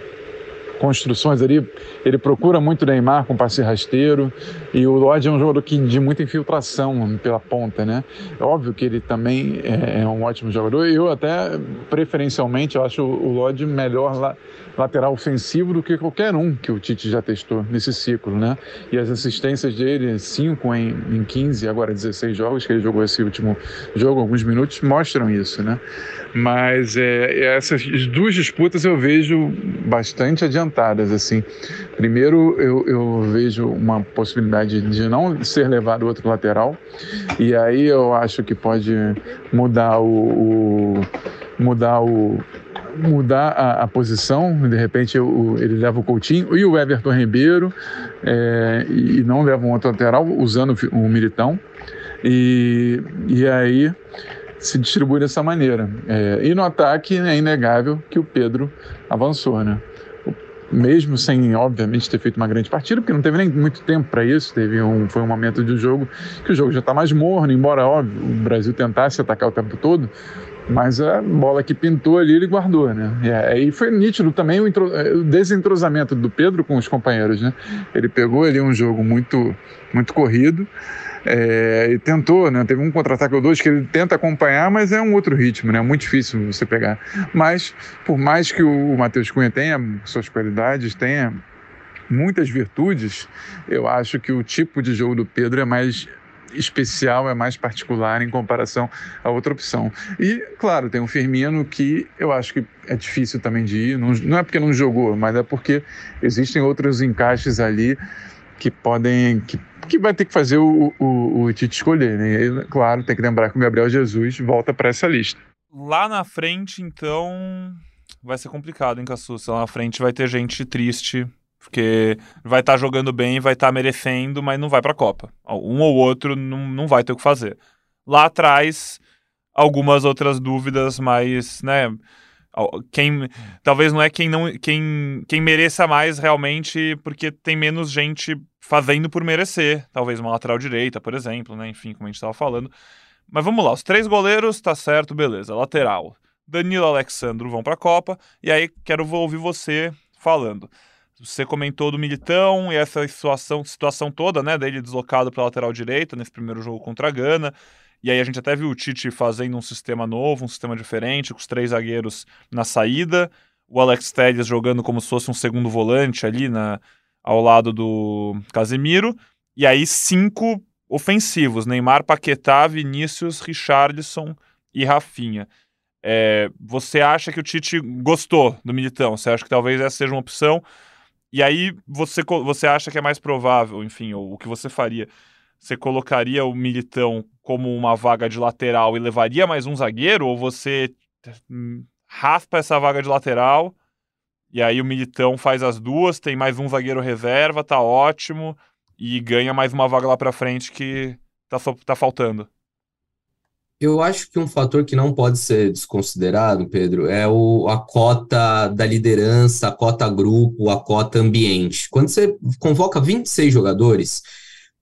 construções ali. Ele procura muito Neymar com passe rasteiro. E o Lodge é um jogador que, de muita infiltração pela ponta, né? É óbvio que ele também é, é um ótimo jogador. Eu até, preferencialmente, eu acho o Lodge melhor lá lateral ofensivo do que qualquer um que o Tite já testou nesse ciclo, né? E as assistências dele, 5 em, em 15, agora 16 jogos que ele jogou esse último jogo, alguns minutos, mostram isso, né? Mas é, essas duas disputas eu vejo bastante assim. Primeiro, eu, eu vejo uma possibilidade de não ser levado outro lateral, e aí eu acho que pode mudar o, o mudar o mudar a, a posição, de repente ele leva o Coutinho e o Everton Ribeiro é, e não leva um outro lateral usando o Militão e, e aí se distribui dessa maneira. É, e no ataque é inegável que o Pedro avançou, né? Mesmo sem, obviamente, ter feito uma grande partida, porque não teve nem muito tempo para isso, teve um, foi um momento do jogo que o jogo já está mais morno, embora, óbvio, o Brasil tentasse atacar o tempo todo, mas a bola que pintou ali, ele guardou, né? E aí foi nítido também o, o, desentrosamento do Pedro com os companheiros, né? Ele pegou ali um jogo muito, muito corrido é, e tentou, né? Teve um contra-ataque ou dois que ele tenta acompanhar, mas é um outro ritmo, né? É muito difícil você pegar. Mas, por mais que o Matheus Cunha tenha suas qualidades, tenha muitas virtudes, eu acho que o tipo de jogo do Pedro é mais especial, é mais particular em comparação à outra opção. E, claro, tem o Firmino que eu acho que é difícil também de ir, não, não é porque não jogou, mas é porque existem outros encaixes ali que podem. que, que vai ter que fazer o, o, o Tite escolher. Né? E, claro, tem que lembrar que o Gabriel Jesus volta para essa lista. Lá na frente, então, vai ser complicado, hein, Cassuça? Lá na frente vai ter gente triste porque vai estar tá jogando bem, vai estar tá merecendo, mas não vai para a Copa. Um ou outro não, não vai ter o que fazer. Lá atrás, algumas outras dúvidas, mas, né, quem talvez não é quem não quem, quem mereça mais realmente porque tem menos gente fazendo por merecer talvez uma lateral direita por exemplo né enfim como a gente estava falando. Mas vamos lá os três goleiros tá certo beleza lateral. Danilo Alexandro vão para a Copa e aí quero ouvir você falando. Você comentou do Militão e essa situação, situação toda, né, dele deslocado para lateral direita nesse primeiro jogo contra a Gana. E aí a gente até viu o Tite fazendo um sistema novo, um sistema diferente, com os três zagueiros na saída, o Alex Telles jogando como se fosse um segundo volante ali na, ao lado do Casemiro, e aí cinco ofensivos, Neymar, Paquetá, Vinícius, Richarlison e Rafinha. É, você acha que o Tite gostou do Militão? Você acha que talvez essa seja uma opção? E aí você, você acha que é mais provável, enfim, o que você faria? Você colocaria o Militão como uma vaga de lateral e levaria mais um zagueiro? Ou você hum, raspa essa vaga de lateral e aí o Militão faz as duas, tem mais um zagueiro reserva, tá ótimo, e ganha mais uma vaga lá para frente que tá, tá faltando? Eu acho que um fator que não pode ser desconsiderado, Pedro, é o, a cota da liderança, a cota grupo, a cota ambiente. Quando você convoca 26 jogadores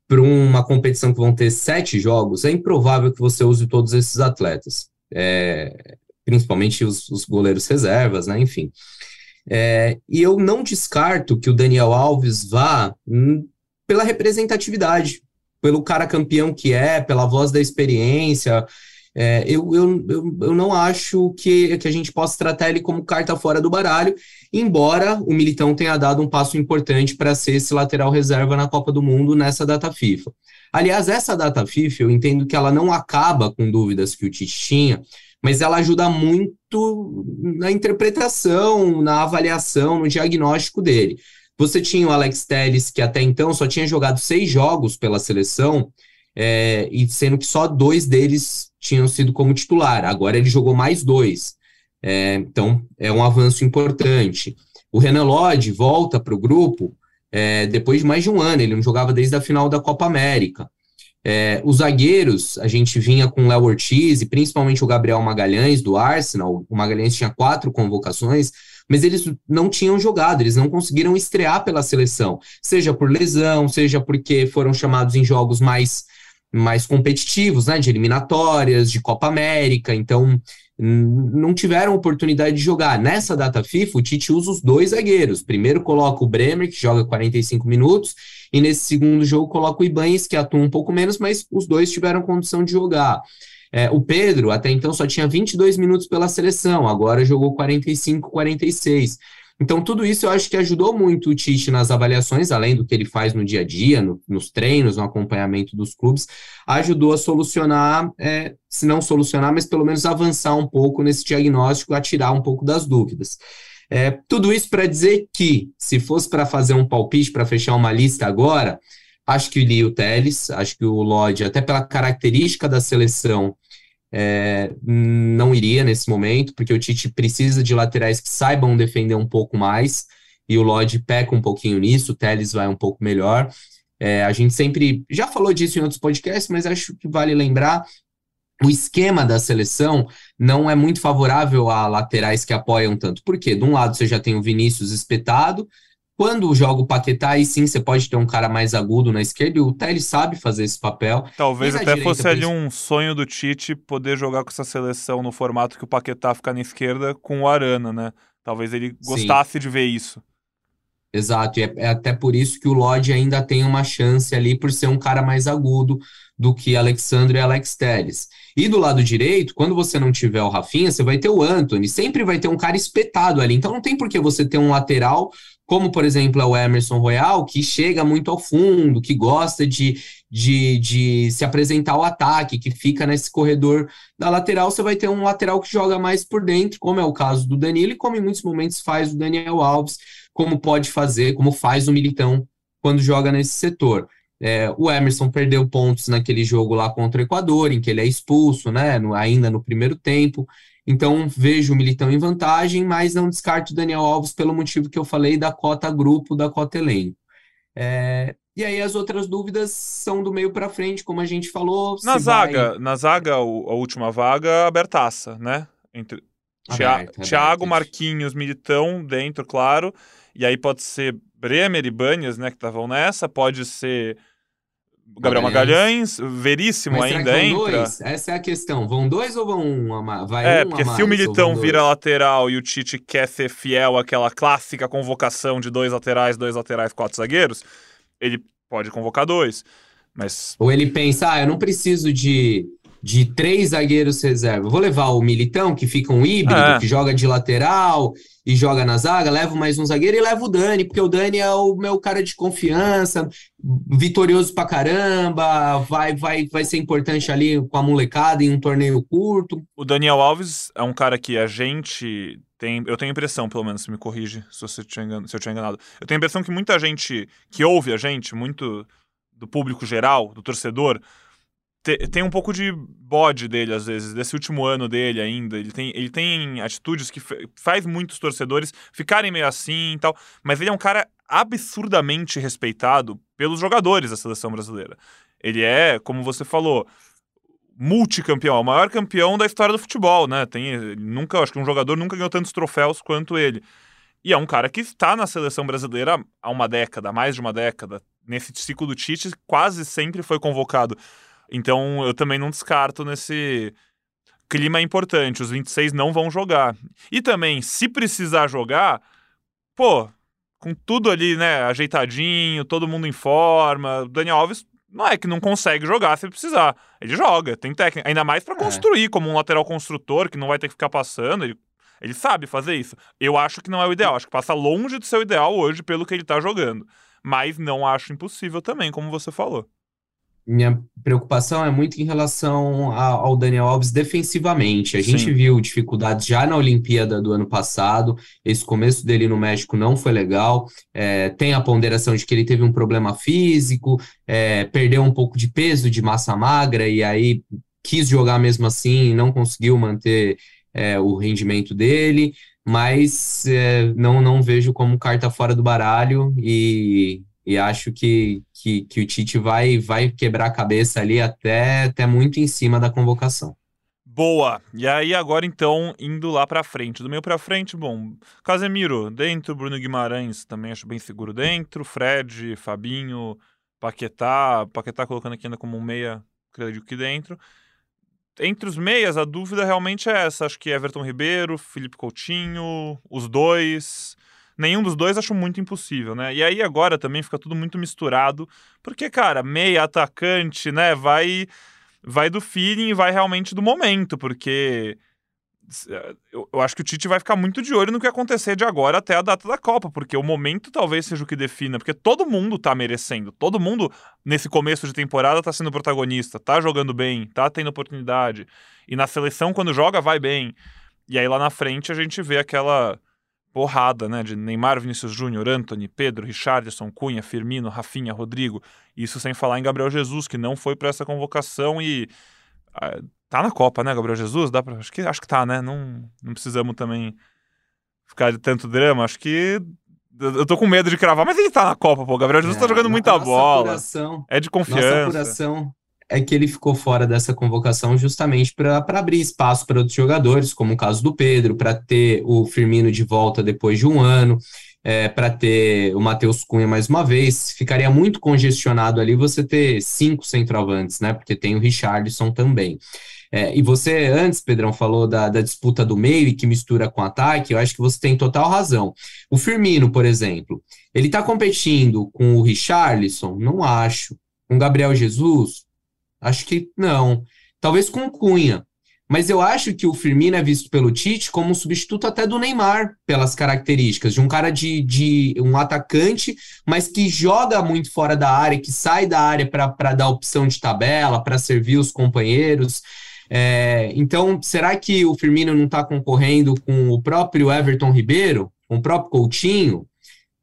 para uma competição que vão ter sete jogos, é improvável que você use todos esses atletas, é, principalmente os, os, goleiros reservas, né? Enfim. É, e eu não descarto que o Daniel Alves vá hum, pela representatividade, pelo cara campeão que é, pela voz da experiência. É, eu, eu, eu, eu, não acho que, que a gente possa tratar ele como carta fora do baralho, embora o Militão tenha dado um passo importante para ser esse lateral reserva na Copa do Mundo nessa data FIFA. Aliás, essa data FIFA, eu entendo que ela não acaba com dúvidas que o Tite tinha, mas ela ajuda muito na interpretação, na avaliação, no diagnóstico dele. Você tinha o Alex Telles, que até então só tinha jogado seis jogos pela seleção, é, e sendo que só dois deles tinham sido como titular. Agora ele jogou mais dois. É, então, é um avanço importante. O Renan Lodge volta para o grupo é, depois de mais de um ano, ele não jogava desde a final da Copa América. É, os zagueiros, a gente vinha com o Léo Ortiz e principalmente o Gabriel Magalhães do Arsenal. O Magalhães tinha quatro convocações, mas eles não tinham jogado, eles não conseguiram estrear pela seleção, seja por lesão, seja porque foram chamados em jogos mais mais competitivos, né, de eliminatórias, de Copa América, então não tiveram oportunidade de jogar. Nessa data FIFA, o Tite usa os dois zagueiros. Primeiro coloca o Bremer, que joga 45 minutos, e nesse segundo jogo coloca o Ibanes, que atua um pouco menos, mas os dois tiveram condição de jogar. É, o Pedro, até então, só tinha 22 minutos pela seleção, agora jogou 45, 46. Então, tudo isso eu acho que ajudou muito o Tite nas avaliações, além do que ele faz no dia a dia, no, nos treinos, no acompanhamento dos clubes, ajudou a solucionar, é, se não solucionar, mas pelo menos avançar um pouco nesse diagnóstico, a tirar um pouco das dúvidas. É, tudo isso para dizer que, se fosse para fazer um palpite, para fechar uma lista agora, acho que o o Teles, acho que o Lodge, até pela característica da seleção, é, não iria nesse momento, porque o Tite precisa de laterais que saibam defender um pouco mais, e o Lodge peca um pouquinho nisso, o Teles vai um pouco melhor. É, a gente sempre já falou disso em outros podcasts, mas acho que vale lembrar. O esquema da seleção não é muito favorável a laterais que apoiam tanto. Por quê? De um lado você já tem o Vinícius espetado, quando joga o Paquetá, aí sim você pode ter um cara mais agudo na esquerda, e o Teles sabe fazer esse papel. Talvez até fosse ali um sonho do Tite poder jogar com essa seleção no formato que o Paquetá fica na esquerda com o Arana, né? Talvez ele gostasse sim. de ver isso. Exato, e é, é, até por isso que o Lodge ainda tem uma chance ali por ser um cara mais agudo do que Alexandre e Alex Telles. E do lado direito, quando você não tiver o Rafinha, você vai ter o Anthony, sempre vai ter um cara espetado ali. Então não tem por que você ter um lateral como por exemplo é o Emerson Royal, que chega muito ao fundo, que gosta de, de, de se apresentar ao ataque, que fica nesse corredor da lateral, você vai ter um lateral que joga mais por dentro, como é o caso do Danilo, e como em muitos momentos faz o Daniel Alves, como pode fazer, como faz o Militão quando joga nesse setor. É, o Emerson perdeu pontos naquele jogo lá contra o Equador, em que ele é expulso, né, no, ainda no primeiro tempo. Então, vejo o Militão em vantagem, mas não descarto o Daniel Alves pelo motivo que eu falei da cota grupo, da cota elenco. É, e aí as outras dúvidas são do meio para frente, como a gente falou. Na zaga, vai... na zaga, a última vaga, abertaça, né? Entre Thiago, Marquinhos, Militão dentro, claro. E aí pode ser Bremer e Banhas, né, que estavam nessa. Pode ser Gabriel Magalhães, Veríssimo Mas ainda entra. Dois? Essa é a questão. Vão dois ou vão um? Vai é, um porque se o Militão vira lateral e o Tite quer ser fiel àquela clássica convocação de dois laterais, dois laterais, quatro zagueiros, ele pode convocar dois. Mas... Ou ele pensa, ah, eu não preciso de de três zagueiros reserva. Vou levar o Militão, que fica um híbrido, é. que joga de lateral e joga na zaga, levo mais um zagueiro e levo o Dani, porque o Dani é o meu cara de confiança, vitorioso pra caramba, vai, vai, vai ser importante ali com a molecada em um torneio curto. O Daniel Alves é um cara que a gente tem, eu tenho a impressão, pelo menos, se me corrige se, você se eu tinha enganado, eu tenho a impressão que muita gente que ouve a gente, muito do público geral, do torcedor, tem um pouco de bode dele, às vezes, desse último ano dele ainda. Ele tem, ele tem atitudes que faz muitos torcedores ficarem meio assim e tal. Mas ele é um cara absurdamente respeitado pelos jogadores da seleção brasileira. Ele é, como você falou, multicampeão, o maior campeão da história do futebol, né? Tem, nunca, acho que um jogador nunca ganhou tantos troféus quanto ele. E é um cara que está na seleção brasileira há uma década, mais de uma década. Nesse ciclo do Tite, quase sempre foi convocado então eu também não descarto nesse clima importante. Os 26 não vão jogar. E também, se precisar jogar, pô, com tudo ali, né, ajeitadinho, todo mundo em forma, o Daniel Alves não é que não consegue jogar se precisar. Ele joga, tem técnica. Ainda mais para é. construir, como um lateral construtor, que não vai ter que ficar passando. Ele, ele sabe fazer isso. Eu acho que não é o ideal. Acho que passa longe de ser o ideal hoje pelo que ele tá jogando. Mas não acho impossível também, como você falou minha preocupação é muito em relação ao Daniel Alves defensivamente. A Sim. gente viu dificuldades já na Olimpíada do ano passado, esse começo dele no México não foi legal. É, tem a ponderação de que ele teve um problema físico, é, perdeu um pouco de peso, de massa magra, e aí quis jogar mesmo assim e não conseguiu manter é, o rendimento dele. Mas é, não, não vejo como carta fora do baralho e, e acho que, que, que o Tite vai, vai quebrar a cabeça ali até, até muito em cima da convocação. Boa. E aí agora então indo lá para frente, do meio para frente, bom, Casemiro dentro, Bruno Guimarães também acho bem seguro dentro, Fred, Fabinho, Paquetá, Paquetá colocando aqui ainda como um meia creio que dentro. Entre os meias, a dúvida realmente é essa. Acho que Everton Ribeiro, Felipe Coutinho, os dois. Nenhum dos dois acho muito impossível, né? E aí agora também fica tudo muito misturado, porque, cara, meia, atacante, né? Vai, vai do feeling, vai realmente do momento, porque é, eu, eu, acho que o Tite vai ficar muito de olho no que acontecer de agora até a data da Copa, porque o momento talvez seja o que defina, porque todo mundo tá merecendo, todo mundo nesse começo de temporada tá sendo protagonista, tá jogando bem, tá tendo oportunidade, e na seleção quando joga vai bem. E aí lá na frente a gente vê aquela porrada, né, de Neymar, Vinícius Júnior, Anthony, Pedro, Richardson, Cunha, Firmino, Rafinha, Rodrigo, isso sem falar em Gabriel Jesus, que não foi para essa convocação e ah, Tá na Copa, né, Gabriel Jesus? Dá pra... acho, que, acho que tá, né? Não, não precisamos também ficar de tanto drama. Acho que. Eu tô com medo de cravar, mas ele tá na Copa, pô. Gabriel Jesus tá é, tá jogando muita bola. Apuração, é de confiança. Nossa apuração é que ele ficou fora dessa convocação justamente para abrir espaço para outros jogadores, como o caso do Pedro, para ter o Firmino de volta depois de um ano. É, para ter o Matheus Cunha mais uma vez, ficaria muito congestionado ali você ter cinco centroavantes, né? Porque tem o Richardson também. É, e você, antes, Pedrão, falou da, da, disputa do meio e que mistura com ataque, eu acho que você tem total razão. O Firmino, por exemplo, ele está competindo com o Richarlison? Não acho. Com o Gabriel Jesus? Acho que não. Talvez com Cunha. Mas eu acho que o Firmino é visto pelo Tite como um substituto até do Neymar, pelas características, de um cara de, de um atacante, mas que joga muito fora da área, que sai da área para dar opção de tabela, para servir os companheiros. É, então, será que o Firmino não está concorrendo com o próprio Everton Ribeiro, com o próprio Coutinho?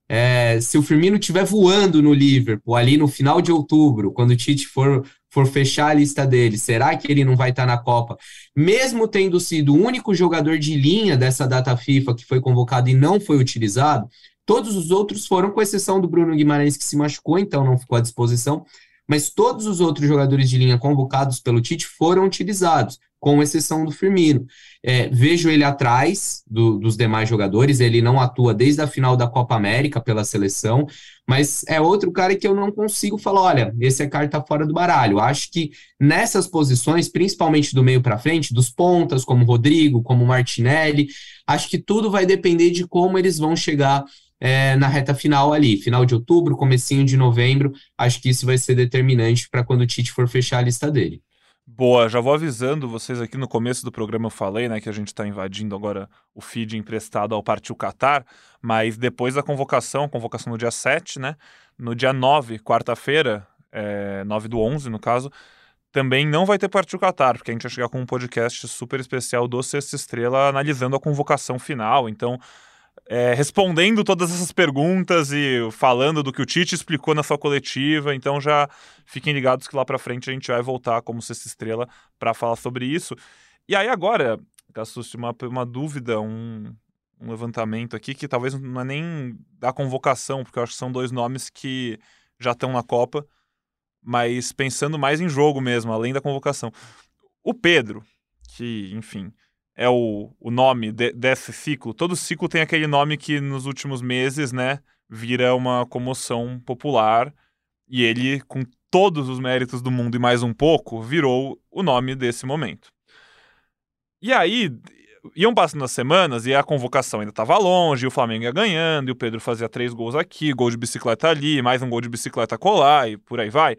É, se o Firmino estiver voando no Liverpool ali no final de outubro, quando o Tite for, for fechar a lista dele, será que ele não vai estar tá na Copa? Mesmo tendo sido o único jogador de linha dessa data FIFA que foi convocado e não foi utilizado, todos os outros foram, com exceção do Bruno Guimarães, que se machucou, então não ficou à disposição mas todos os outros jogadores de linha convocados pelo Tite foram utilizados, com exceção do Firmino. É, vejo ele atrás do, dos demais jogadores, ele não atua desde a final da Copa América pela seleção, mas é outro cara que eu não consigo falar, olha, esse é carta fora do baralho. Acho que nessas posições, principalmente do meio para frente, dos pontas, como Rodrigo, como Martinelli, acho que tudo vai depender de como eles vão chegar é, na reta final ali, final de outubro, comecinho de novembro. Acho que isso vai ser determinante para quando o Tite for fechar a lista dele. Boa, já vou avisando vocês aqui no começo do programa eu falei, né, que a gente está invadindo agora o feed emprestado ao Partiu Qatar, mas depois da convocação, convocação no dia 7, né, no dia 9, quarta-feira, é, 9 do 11 no caso, também não vai ter Partiu Qatar, porque a gente vai chegar com um podcast super especial do Sexta Estrela analisando a convocação final, então é, respondendo todas essas perguntas e falando do que o Tite explicou na sua coletiva. Então já fiquem ligados que lá para frente a gente vai voltar como sexta estrela para falar sobre isso. E aí agora, Cassus, uma, uma dúvida, um, um levantamento aqui que talvez não é nem da convocação, porque eu acho que são dois nomes que já estão na Copa, mas pensando mais em jogo mesmo, além da convocação. O Pedro, que, enfim, é o, o nome de, desse ciclo. Todo ciclo tem aquele nome que nos últimos meses, né, vira uma comoção popular. E ele, com todos os méritos do mundo e mais um pouco, virou o nome desse momento. E aí, iam passando as semanas e a convocação ainda estava longe, o Flamengo ia ganhando, e o Pedro fazia três gols aqui, gol de bicicleta ali, mais um gol de bicicleta colar, e por aí vai.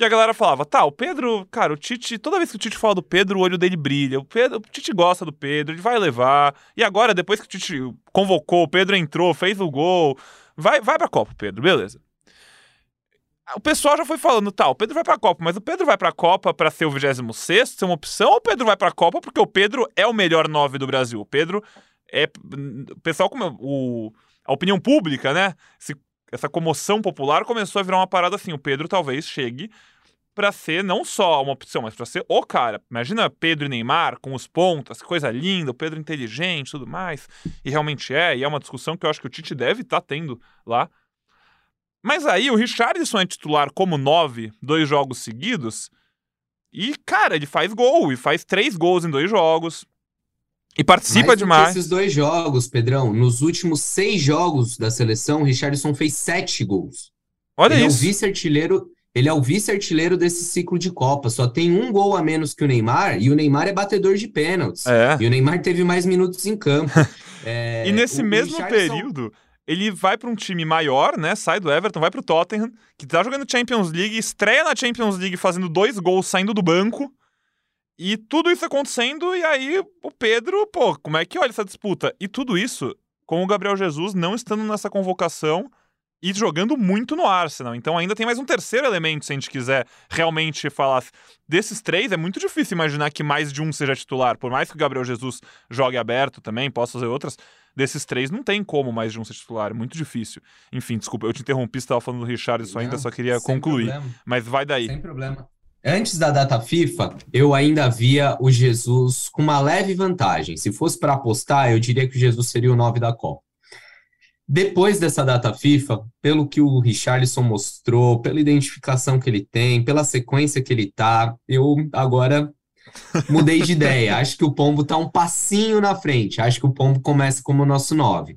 E a galera falava, tá, o Pedro, cara, o Tite, toda vez que o Tite fala do Pedro, o olho dele brilha. O, Pedro, o Tite gosta do Pedro, ele vai levar. E agora, depois que o Tite convocou, o Pedro entrou, fez o gol, vai, vai pra Copa, Pedro, beleza. O pessoal já foi falando, tá, o Pedro vai pra Copa, mas o Pedro vai pra Copa pra ser o 26 ser uma opção, ou o Pedro vai pra Copa porque o Pedro é o melhor nove do Brasil? O Pedro é. O pessoal, como. O, a opinião pública, né? Se essa comoção popular começou a virar uma parada assim. O Pedro talvez chegue para ser não só uma opção, mas para ser o cara. Imagina Pedro e Neymar com os pontas, que coisa linda, o Pedro inteligente tudo mais. E realmente é, e é uma discussão que eu acho que o Tite deve estar tá tendo lá. Mas aí o Richardson é titular como nove, dois jogos seguidos. E, cara, ele faz gol, e faz três gols em dois jogos. E participa Mais demais. esses dois jogos, Pedrão, nos últimos seis jogos da seleção, o Richardson fez sete gols. Olha ele isso. É o vice-artilheiro, ele é o vice-artilheiro desse ciclo de Copa. Só tem um gol a menos que o Neymar, e o Neymar é batedor de pênaltis. É. E o Neymar teve mais minutos em campo. é, e nesse o, mesmo o período, ele vai para um time maior, né? Sai do Everton, vai para o Tottenham, que tá jogando Champions League, estreia na Champions League fazendo dois gols saindo do banco. E tudo isso acontecendo, e aí o Pedro, pô, como é que olha essa disputa? E tudo isso com o Gabriel Jesus não estando nessa convocação e jogando muito no Arsenal. Então ainda tem mais um terceiro elemento, se a gente quiser realmente falar. Desses três, é muito difícil imaginar que mais de um seja titular. Por mais que o Gabriel Jesus jogue aberto também, possa fazer outras, desses três não tem como mais de um ser titular. É muito difícil. Enfim, desculpa, eu te interrompi, você estava falando do Richardson ainda, só queria concluir. Problema. Mas vai daí. Sem problema. Antes da data FIFA, eu ainda via o Jesus com uma leve vantagem. Se fosse para apostar, eu diria que o Jesus seria o 9 da Copa. Depois dessa data FIFA, pelo que o Richarlison mostrou, pela identificação que ele tem, pela sequência que ele tá, eu agora mudei de ideia. Acho que o Pombo tá um passinho na frente. Acho que o Pombo começa como o nosso 9.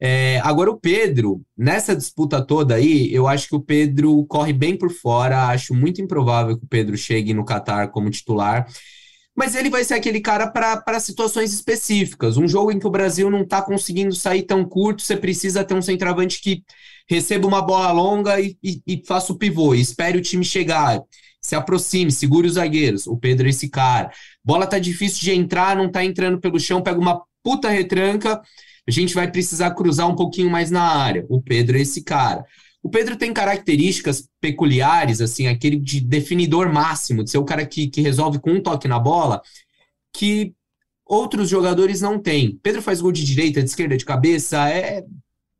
É, agora o Pedro, nessa disputa toda aí, eu acho que o Pedro corre bem por fora. Acho muito improvável que o Pedro chegue no Qatar como titular mas ele vai ser aquele cara para situações específicas. Um jogo em que o Brasil não está conseguindo sair tão curto, você precisa ter um centroavante que receba uma bola longa e, e, e faça o pivô, espere o time chegar, se aproxime, segure os zagueiros. O Pedro é esse cara. Bola tá difícil de entrar, não tá entrando pelo chão, pega uma puta retranca, a gente vai precisar cruzar um pouquinho mais na área. O Pedro é esse cara. O Pedro tem características peculiares, assim, aquele de definidor máximo, de ser o cara que, que resolve com um toque na bola, que outros jogadores não têm. Pedro faz gol de direita, de esquerda, de cabeça, é,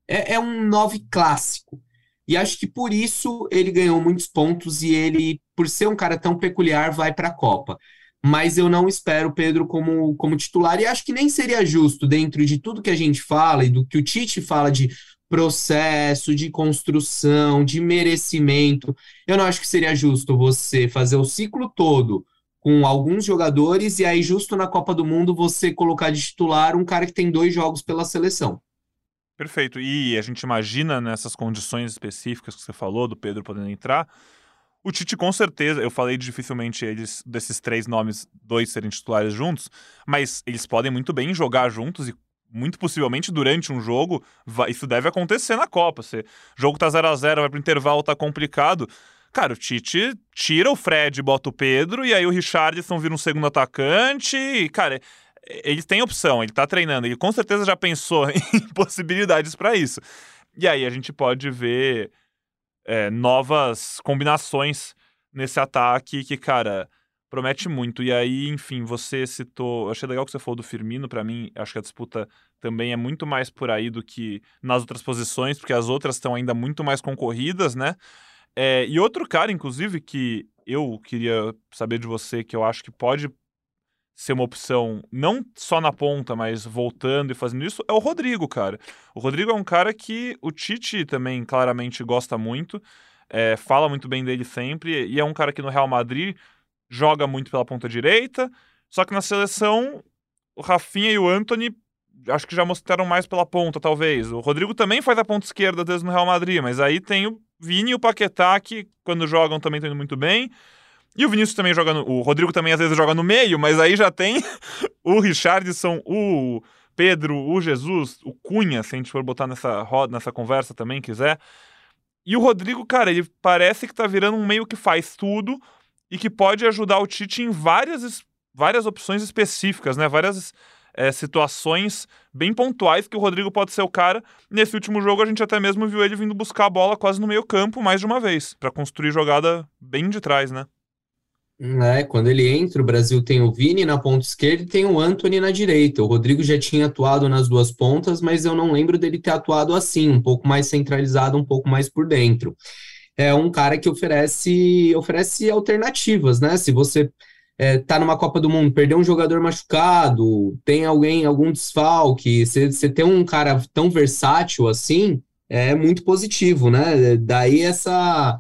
é, é um nove clássico. E acho que por isso ele ganhou muitos pontos e ele, por ser um cara tão peculiar, vai para a Copa. Mas eu não espero o Pedro como, como titular e acho que nem seria justo, dentro de tudo que a gente fala e do que o Tite fala de processo de construção, de merecimento. Eu não acho que seria justo você fazer o ciclo todo com alguns jogadores e aí justo na Copa do Mundo você colocar de titular um cara que tem dois jogos pela seleção. Perfeito. E a gente imagina nessas condições específicas que você falou do Pedro podendo entrar, o Tite com certeza, eu falei dificilmente eles desses três nomes, dois serem titulares juntos, mas eles podem muito bem jogar juntos e muito possivelmente durante um jogo, vai, isso deve acontecer na Copa. Se jogo tá 0 a 0 vai pro intervalo, tá complicado. Cara, o Tite tira o Fred, bota o Pedro, e aí o Richardson vira um segundo atacante. E, cara, ele tem opção, ele tá treinando, ele com certeza já pensou em possibilidades para isso. E aí a gente pode ver é, novas combinações nesse ataque que, cara, promete muito. E aí, enfim, você citou. Eu achei legal que você falou do Firmino. Para mim, acho que a disputa também é muito mais por aí do que nas outras posições, porque as outras estão ainda muito mais concorridas, né? É, e outro cara, inclusive, que eu queria saber de você, que eu acho que pode ser uma opção não só na ponta, mas voltando e fazendo isso, é o Rodrigo, cara. O Rodrigo é um cara que o Tite também claramente gosta muito, é, fala muito bem dele sempre, e é um cara que no Real Madrid joga muito pela ponta direita, só que na seleção o Rafinha e o Anthony acho que já mostraram mais pela ponta, talvez. O Rodrigo também faz a ponta esquerda, vezes, no Real Madrid, mas aí tem o Vini e o Paquetá, que quando jogam também estão indo muito bem. E o Vinícius também joga no... O Rodrigo também às vezes joga no meio, mas aí já tem o Richardson, o Pedro, o Jesus, o Cunha, se a gente for botar nessa roda, nessa conversa também, quiser. E o Rodrigo, cara, ele parece que tá virando um meio que faz tudo, e que pode ajudar o Tite em várias, várias opções específicas, né? Várias é, situações bem pontuais que o Rodrigo pode ser o cara. Nesse último jogo, a gente até mesmo viu ele vindo buscar a bola quase no meio campo mais de uma vez, para construir jogada bem de trás, né? É, quando ele entra, o Brasil tem o Vini na ponta esquerda e tem o Anthony na direita. O Rodrigo já tinha atuado nas duas pontas, mas eu não lembro dele ter atuado assim, um pouco mais centralizado, um pouco mais por dentro é um cara que oferece, oferece alternativas, né? Se você é, tá numa Copa do Mundo, perdeu um jogador machucado, tem alguém, algum desfalque, você ter um cara tão versátil assim, é muito positivo, né? Daí essa.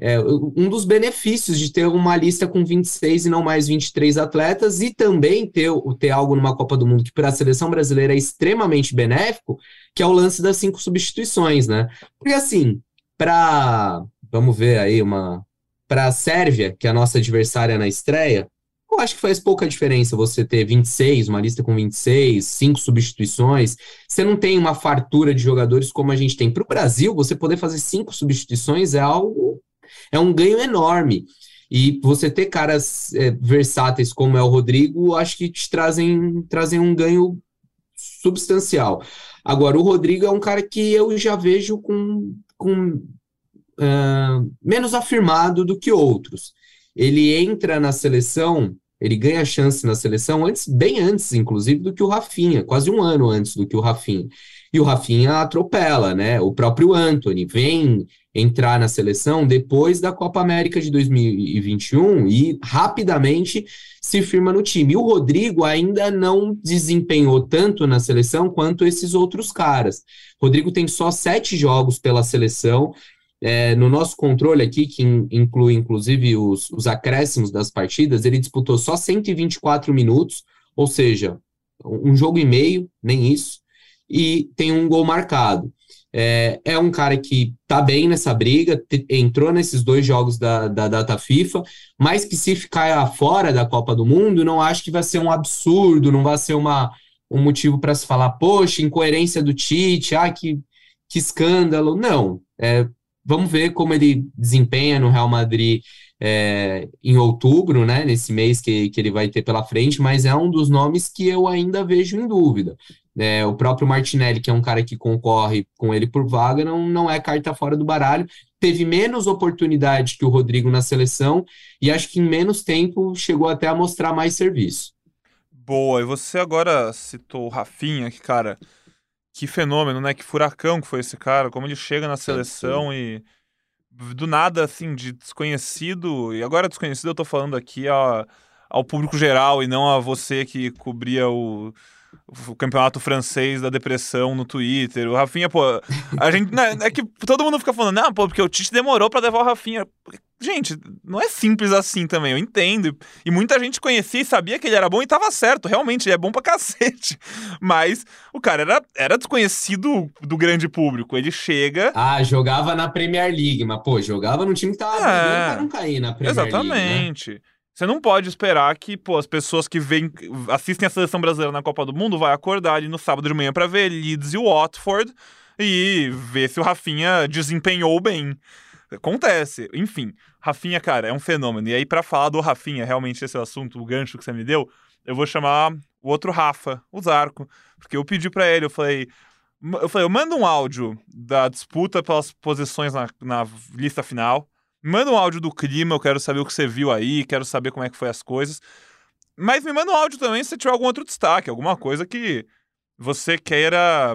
É, um dos benefícios de ter uma lista com 26 e não mais 23 atletas e também ter, ter algo numa Copa do Mundo que para a seleção brasileira é extremamente benéfico, que é o lance das cinco substituições, né? Porque assim, para vamos ver aí uma para a Sérvia, que é a nossa adversária na estreia, eu acho que faz pouca diferença você ter 26, uma lista com 26, cinco substituições. Você não tem uma fartura de jogadores como a gente tem. Para o Brasil, você poder fazer cinco substituições é algo. É um ganho enorme. E você ter caras é, versáteis como é o Rodrigo, acho que te trazem, trazem um ganho substancial. Agora, o Rodrigo é um cara que eu já vejo com, com uh, menos afirmado do que outros. Ele entra na seleção ele ganha chance na seleção antes, bem antes, inclusive, do que o Rafinha, quase um ano antes do que o Rafinha. E o Rafinha atropela, né? O próprio Anthony vem entrar na seleção depois da Copa América de 2021 e rapidamente se firma no time. E o Rodrigo ainda não desempenhou tanto na seleção quanto esses outros caras. Rodrigo tem só sete jogos pela seleção, é, no nosso controle aqui, que in, inclui inclusive os, os acréscimos das partidas, ele disputou só 124 minutos, ou seja, um jogo e meio, nem isso, e tem um gol marcado. É, é um cara que tá bem nessa briga, entrou nesses dois jogos da, da data FIFA, mas que se ficar fora da Copa do Mundo, não acho que vai ser um absurdo, não vai ser uma, um motivo para se falar, poxa, incoerência do Tite, ah, que, que escândalo. Não, é, Vamos ver como ele desempenha no Real Madrid é, em outubro, né? Nesse mês que, que ele vai ter pela frente, mas é um dos nomes que eu ainda vejo em dúvida. É, o próprio Martinelli, que é um cara que concorre com ele por vaga, não, não é carta fora do baralho. Teve menos oportunidade que o Rodrigo na seleção e acho que em menos tempo chegou até a mostrar mais serviço. Boa, e você agora citou o Rafinha, que, cara, que fenômeno, né? Que furacão que foi esse cara, como ele chega na seleção sim. e do nada, assim, de desconhecido, e agora desconhecido eu tô falando aqui ao público geral e não a você que cobria o, o campeonato francês da depressão no Twitter. O Rafinha, pô, a gente. Né, é que todo mundo fica falando, não, pô, porque o Tite demorou para levar o Rafinha. Gente, não é simples assim também, eu entendo. E muita gente conhecia e sabia que ele era bom e tava certo, realmente, ele é bom pra cacete. Mas o cara era, era desconhecido do grande público. Ele chega. Ah, jogava na Premier League, mas, pô, jogava no time que tava é, pra não cair na Premier exatamente. League. Exatamente. Né? Você não pode esperar que, pô, as pessoas que vêm, assistem a seleção brasileira na Copa do Mundo vai acordar ali no sábado de manhã para ver Leeds e Watford e ver se o Rafinha desempenhou bem. Acontece. Enfim, Rafinha, cara, é um fenômeno. E aí, para falar do Rafinha, realmente esse é o assunto, o gancho que você me deu, eu vou chamar o outro Rafa, o Zarco. Porque eu pedi para ele, eu falei. Eu falei, eu mando um áudio da disputa pelas posições na, na lista final Manda um áudio do clima, eu quero saber o que você viu aí, quero saber como é que foi as coisas. Mas me manda um áudio também se você tiver algum outro destaque, alguma coisa que você queira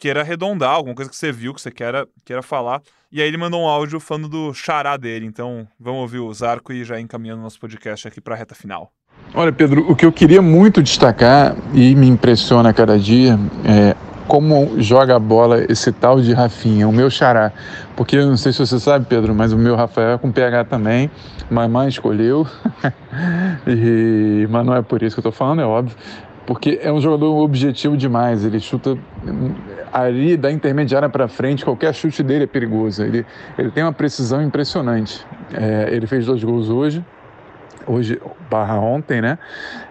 queira arredondar, alguma coisa que você viu, que você queira, queira falar. E aí ele mandou um áudio falando do xará dele. Então vamos ouvir o Zarco e já encaminhando nosso podcast aqui para a reta final. Olha, Pedro, o que eu queria muito destacar e me impressiona cada dia é como joga a bola esse tal de Rafinha, o meu xará. Porque eu não sei se você sabe, Pedro, mas o meu Rafael é com PH também. Mamãe escolheu. e, mas não é por isso que eu estou falando, é óbvio. Porque é um jogador objetivo demais. Ele chuta ali da intermediária para frente, qualquer chute dele é perigoso. Ele, ele tem uma precisão impressionante. É, ele fez dois gols hoje hoje barra ontem, né,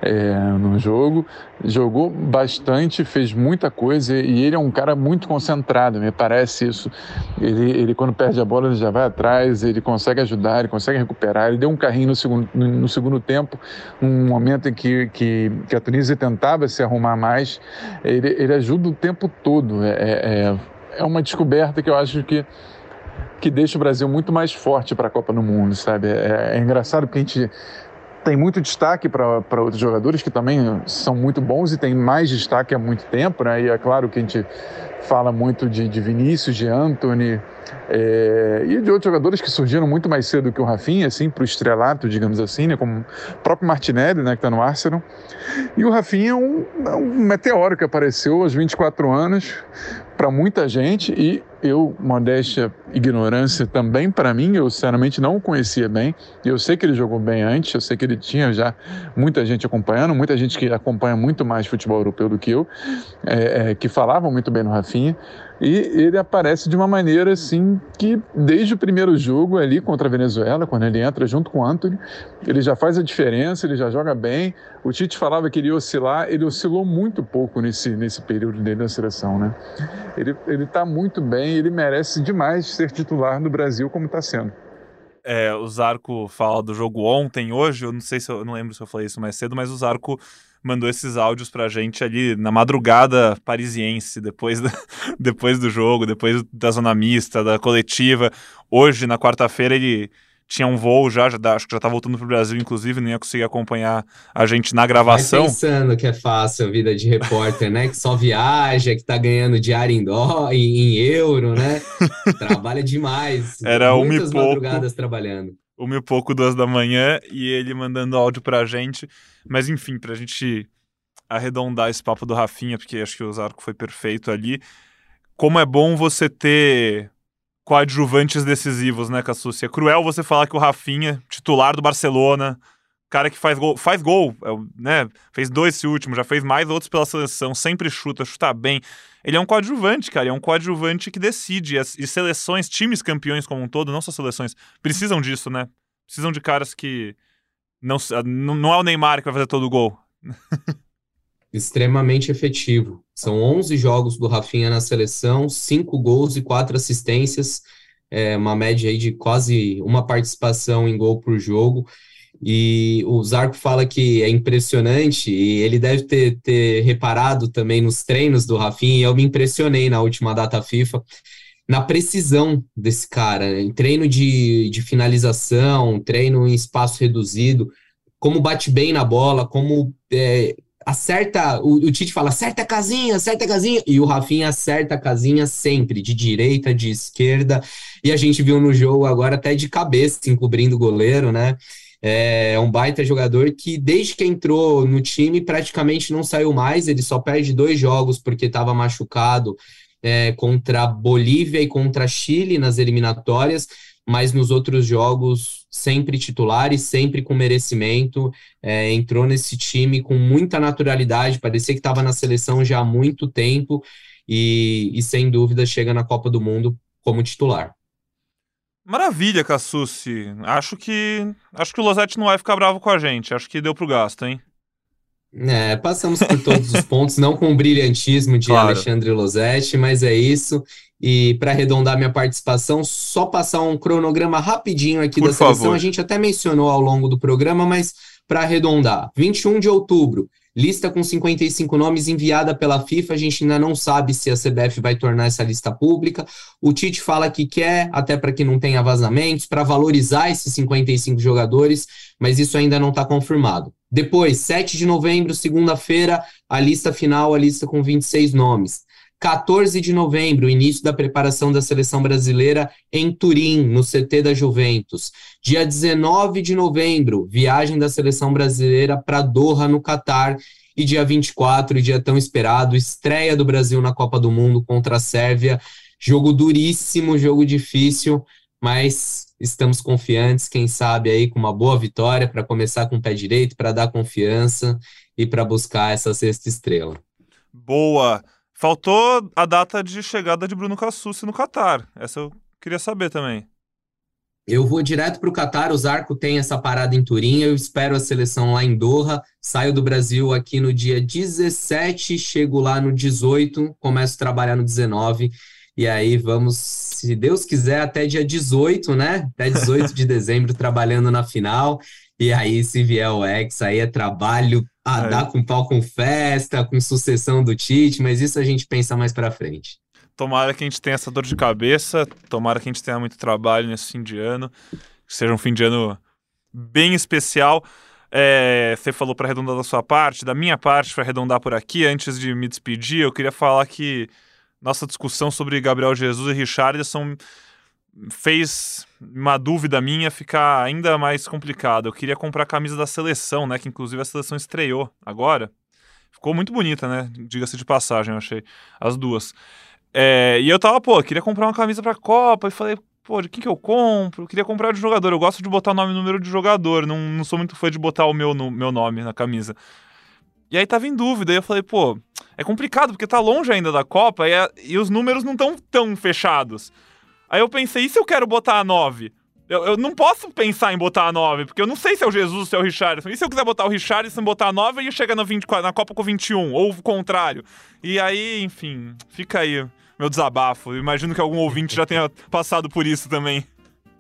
é, no jogo, jogou bastante, fez muita coisa e ele é um cara muito concentrado, me parece isso. Ele, ele quando perde a bola ele já vai atrás, ele consegue ajudar, ele consegue recuperar. Ele deu um carrinho no segundo, no, no segundo tempo, um momento em que, que, que, a Tunísia tentava se arrumar mais. Ele, ele ajuda o tempo todo. É, é, é uma descoberta que eu acho que que deixa o Brasil muito mais forte para a Copa do Mundo, sabe? É, é engraçado porque a gente tem muito destaque para outros jogadores que também são muito bons e tem mais destaque há muito tempo, né? E é claro que a gente fala muito de, de Vinícius, de Anthony é, e de outros jogadores que surgiram muito mais cedo que o Rafinha, assim, para o estrelato, digamos assim, né? Como o próprio Martinelli, né? Que está no Arsenal. E o Rafinha é um, é um meteoro que apareceu aos 24 anos, para muita gente e eu, modéstia, ignorância também para mim, eu sinceramente não o conhecia bem. Eu sei que ele jogou bem antes, eu sei que ele tinha já muita gente acompanhando, muita gente que acompanha muito mais futebol europeu do que eu, é, é, que falavam muito bem no Rafinha, E ele aparece de uma maneira assim que desde o primeiro jogo ali contra a Venezuela, quando ele entra junto com o Anthony, ele já faz a diferença, ele já joga bem. O Tite falava que ele ia oscilar, ele oscilou muito pouco nesse, nesse período dele na seleção, né? Ele ele está muito bem, ele merece demais ser titular no Brasil como está sendo. É, o Zarco fala do jogo ontem, hoje, eu não sei se eu, eu não lembro se eu falei isso mais cedo, mas o Zarco mandou esses áudios pra gente ali na madrugada parisiense, depois, da, depois do jogo, depois da zona mista, da coletiva. Hoje, na quarta-feira, ele tinha um voo já, já, acho que já tá voltando pro Brasil, inclusive, não ia conseguir acompanhar a gente na gravação. Vai pensando que é fácil a vida de repórter, né? Que só viaja, que tá ganhando diário em dó, em, em euro, né? Trabalha demais. Era uma e pouco. madrugadas trabalhando uma e pouco, duas da manhã, e ele mandando áudio pra gente. Mas enfim, pra gente arredondar esse papo do Rafinha, porque acho que o Zarco foi perfeito ali. Como é bom você ter coadjuvantes decisivos, né, Cassucci? É cruel você falar que o Rafinha, titular do Barcelona, cara que faz gol, faz gol, é né? Fez dois esse último, já fez mais outros pela seleção, sempre chuta, chuta bem. Ele é um coadjuvante, cara, é um coadjuvante que decide. E seleções, times campeões como um todo, não só seleções, precisam disso, né? Precisam de caras que não, não é o Neymar que vai fazer todo o gol. Extremamente efetivo. São 11 jogos do Rafinha na seleção, 5 gols e 4 assistências, é uma média aí de quase uma participação em gol por jogo. E o Zarco fala que é impressionante, e ele deve ter, ter reparado também nos treinos do Rafinha, e eu me impressionei na última data FIFA na precisão desse cara, em treino de, de finalização, treino em espaço reduzido, como bate bem na bola, como é, acerta, o, o, Tite fala, acerta a casinha, acerta a casinha, e o Rafinha acerta a casinha sempre, de direita, de esquerda, e a gente viu no jogo agora até de cabeça, encobrindo o goleiro, né? É um baita jogador que, desde que entrou no time, praticamente não saiu mais. Ele só perde dois jogos porque estava machucado é, contra Bolívia e contra Chile nas eliminatórias, mas nos outros jogos sempre titular e sempre com merecimento. É, entrou nesse time com muita naturalidade, parecia que estava na seleção já há muito tempo e, e sem dúvida chega na Copa do Mundo como titular. Maravilha, Cassucci. Acho que acho que o Losetti não vai ficar bravo com a gente. Acho que deu pro gasto, hein? É, passamos por todos os pontos, não com o brilhantismo de claro. Alexandre Losetti, mas é isso. E para arredondar minha participação, só passar um cronograma rapidinho aqui por da seleção. Favor. A gente até mencionou ao longo do programa, mas para arredondar, 21 de outubro, Lista com 55 nomes enviada pela FIFA. A gente ainda não sabe se a CBF vai tornar essa lista pública. O Tite fala que quer, até para que não tenha vazamentos, para valorizar esses 55 jogadores, mas isso ainda não está confirmado. Depois, 7 de novembro, segunda-feira, a lista final, a lista com 26 nomes. 14 de novembro, início da preparação da seleção brasileira em Turim, no CT da Juventus. Dia 19 de novembro, viagem da seleção brasileira para Doha, no Catar. E dia 24, dia tão esperado, estreia do Brasil na Copa do Mundo contra a Sérvia. Jogo duríssimo, jogo difícil, mas estamos confiantes, quem sabe aí com uma boa vitória para começar com o pé direito, para dar confiança e para buscar essa sexta estrela. Boa! Faltou a data de chegada de Bruno Cassucci no Catar. Essa eu queria saber também. Eu vou direto para o Catar, o Zarco tem essa parada em Turim, eu espero a seleção lá em Doha, saio do Brasil aqui no dia 17, chego lá no 18, começo a trabalhar no 19, e aí vamos, se Deus quiser, até dia 18, né? Até 18 de dezembro trabalhando na final, e aí se vier o X, aí é trabalho a dar com pau com festa, com sucessão do Tite, mas isso a gente pensa mais para frente. Tomara que a gente tenha essa dor de cabeça, tomara que a gente tenha muito trabalho nesse fim de ano, que seja um fim de ano bem especial. É, você falou para arredondar da sua parte, da minha parte, para arredondar por aqui. Antes de me despedir, eu queria falar que nossa discussão sobre Gabriel Jesus e Richardson fez uma dúvida minha ficar ainda mais complicada. Eu queria comprar a camisa da seleção, né? Que inclusive a seleção estreou agora. Ficou muito bonita, né? Diga-se de passagem, eu achei. As duas. É, e eu tava, pô, queria comprar uma camisa pra Copa e falei, pô, de quem que eu compro? Eu queria comprar de jogador. Eu gosto de botar nome e número de jogador. Não, não sou muito fã de botar o meu, no, meu nome na camisa. E aí tava em dúvida. E eu falei, pô, é complicado porque tá longe ainda da Copa e, a, e os números não estão tão fechados. Aí eu pensei, e se eu quero botar a 9? Eu, eu, não posso pensar em botar a 9, porque eu não sei se é o Jesus ou se é o Richardson. E se eu quiser botar o Richardson, botar a 9 e chega na, 24, na Copa com 21, ou o contrário. E aí, enfim, fica aí meu desabafo. Imagino que algum ouvinte já tenha passado por isso também.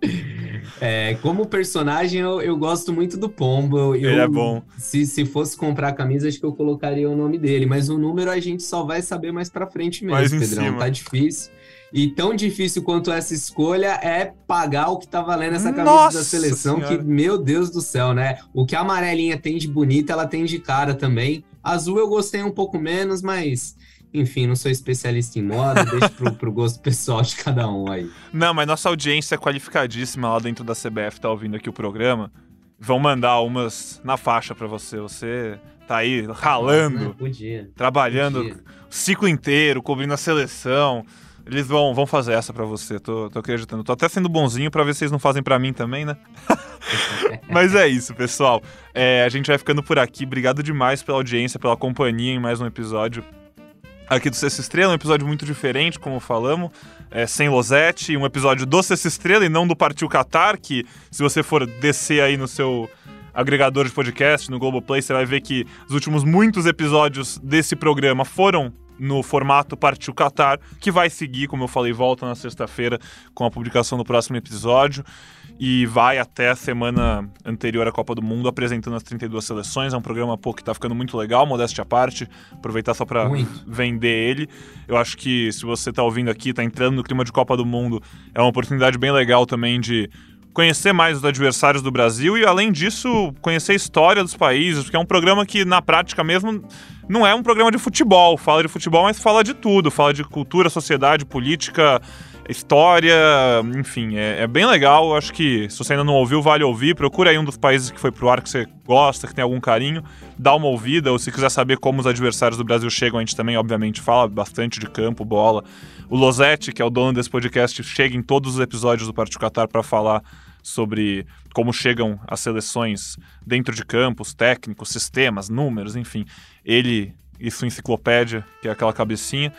É, como personagem, eu, eu, gosto muito do Pombo. Eu, Ele é bom. Se, se fosse comprar a camisa, acho que eu colocaria o nome dele. Mas o número a gente só vai saber mais pra frente mesmo, mais Pedrão. Cima. Tá difícil. E tão difícil quanto essa escolha é pagar o que tá valendo essa camisa Nossa da seleção, senhora. que, meu Deus do céu, né? O que a amarelinha tem de bonita, ela tem de cara também. Azul eu gostei um pouco menos, mas enfim, não sou especialista em moda, deixo pro, pro gosto pessoal de cada um aí. Não, mas nossa audiência é qualificadíssima lá dentro da CBF, tá ouvindo aqui o programa. Vão mandar umas na faixa para você. Você tá aí ralando, Nossa, né? Podia. trabalhando Podia. o ciclo inteiro, cobrindo a seleção. Eles vão, vão fazer essa para você, tô, tô acreditando. Tô até sendo bonzinho para ver se vocês não fazem para mim também, né? Mas é isso, pessoal. É, a gente vai ficando por aqui. Obrigado demais pela audiência, pela companhia em mais um episódio aqui do Sexta Estrela. Um episódio muito diferente, como falamos, é, sem Losete. Um episódio do Sexta Estrela e não do Partiu Qatar, que se você for descer aí no seu agregador de podcast, no Globoplay, você vai ver que os últimos muitos episódios desse programa foram no formato Partiu Qatar, que vai seguir, como eu falei, volta na sexta-feira com a publicação do próximo episódio e vai até a semana anterior à Copa do Mundo apresentando as 32 seleções. É um programa pô, que tá ficando muito legal, modéstia à parte. Aproveitar só para vender ele. Eu acho que se você tá ouvindo aqui, tá entrando no clima de Copa do Mundo, é uma oportunidade bem legal também de conhecer mais os adversários do Brasil e, além disso, conhecer a história dos países, porque é um programa que, na prática mesmo, não é um programa de futebol. Fala de futebol, mas fala de tudo. Fala de cultura, sociedade, política, história, enfim, é, é bem legal. Acho que se você ainda não ouviu, vale ouvir. Procura aí um dos países que foi pro ar que você gosta, que tem algum carinho, dá uma ouvida. Ou se quiser saber como os adversários do Brasil chegam, a gente também, obviamente, fala bastante de campo, bola. O Losetti, que é o dono desse podcast, chega em todos os episódios do Partido Qatar para falar sobre como chegam as seleções dentro de campos, técnicos, sistemas, números, enfim. Ele sua enciclopédia, que é aquela cabecinha.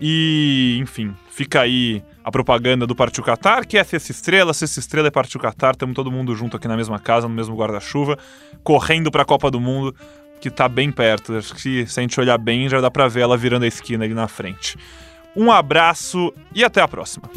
E, enfim, fica aí a propaganda do Partiu Qatar, que é Sexta Estrela, Sexta Estrela é Partiu Qatar, estamos todo mundo junto aqui na mesma casa, no mesmo guarda-chuva, correndo para a Copa do Mundo, que tá bem perto. Acho que se a gente olhar bem, já dá para ver ela virando a esquina ali na frente. Um abraço e até a próxima.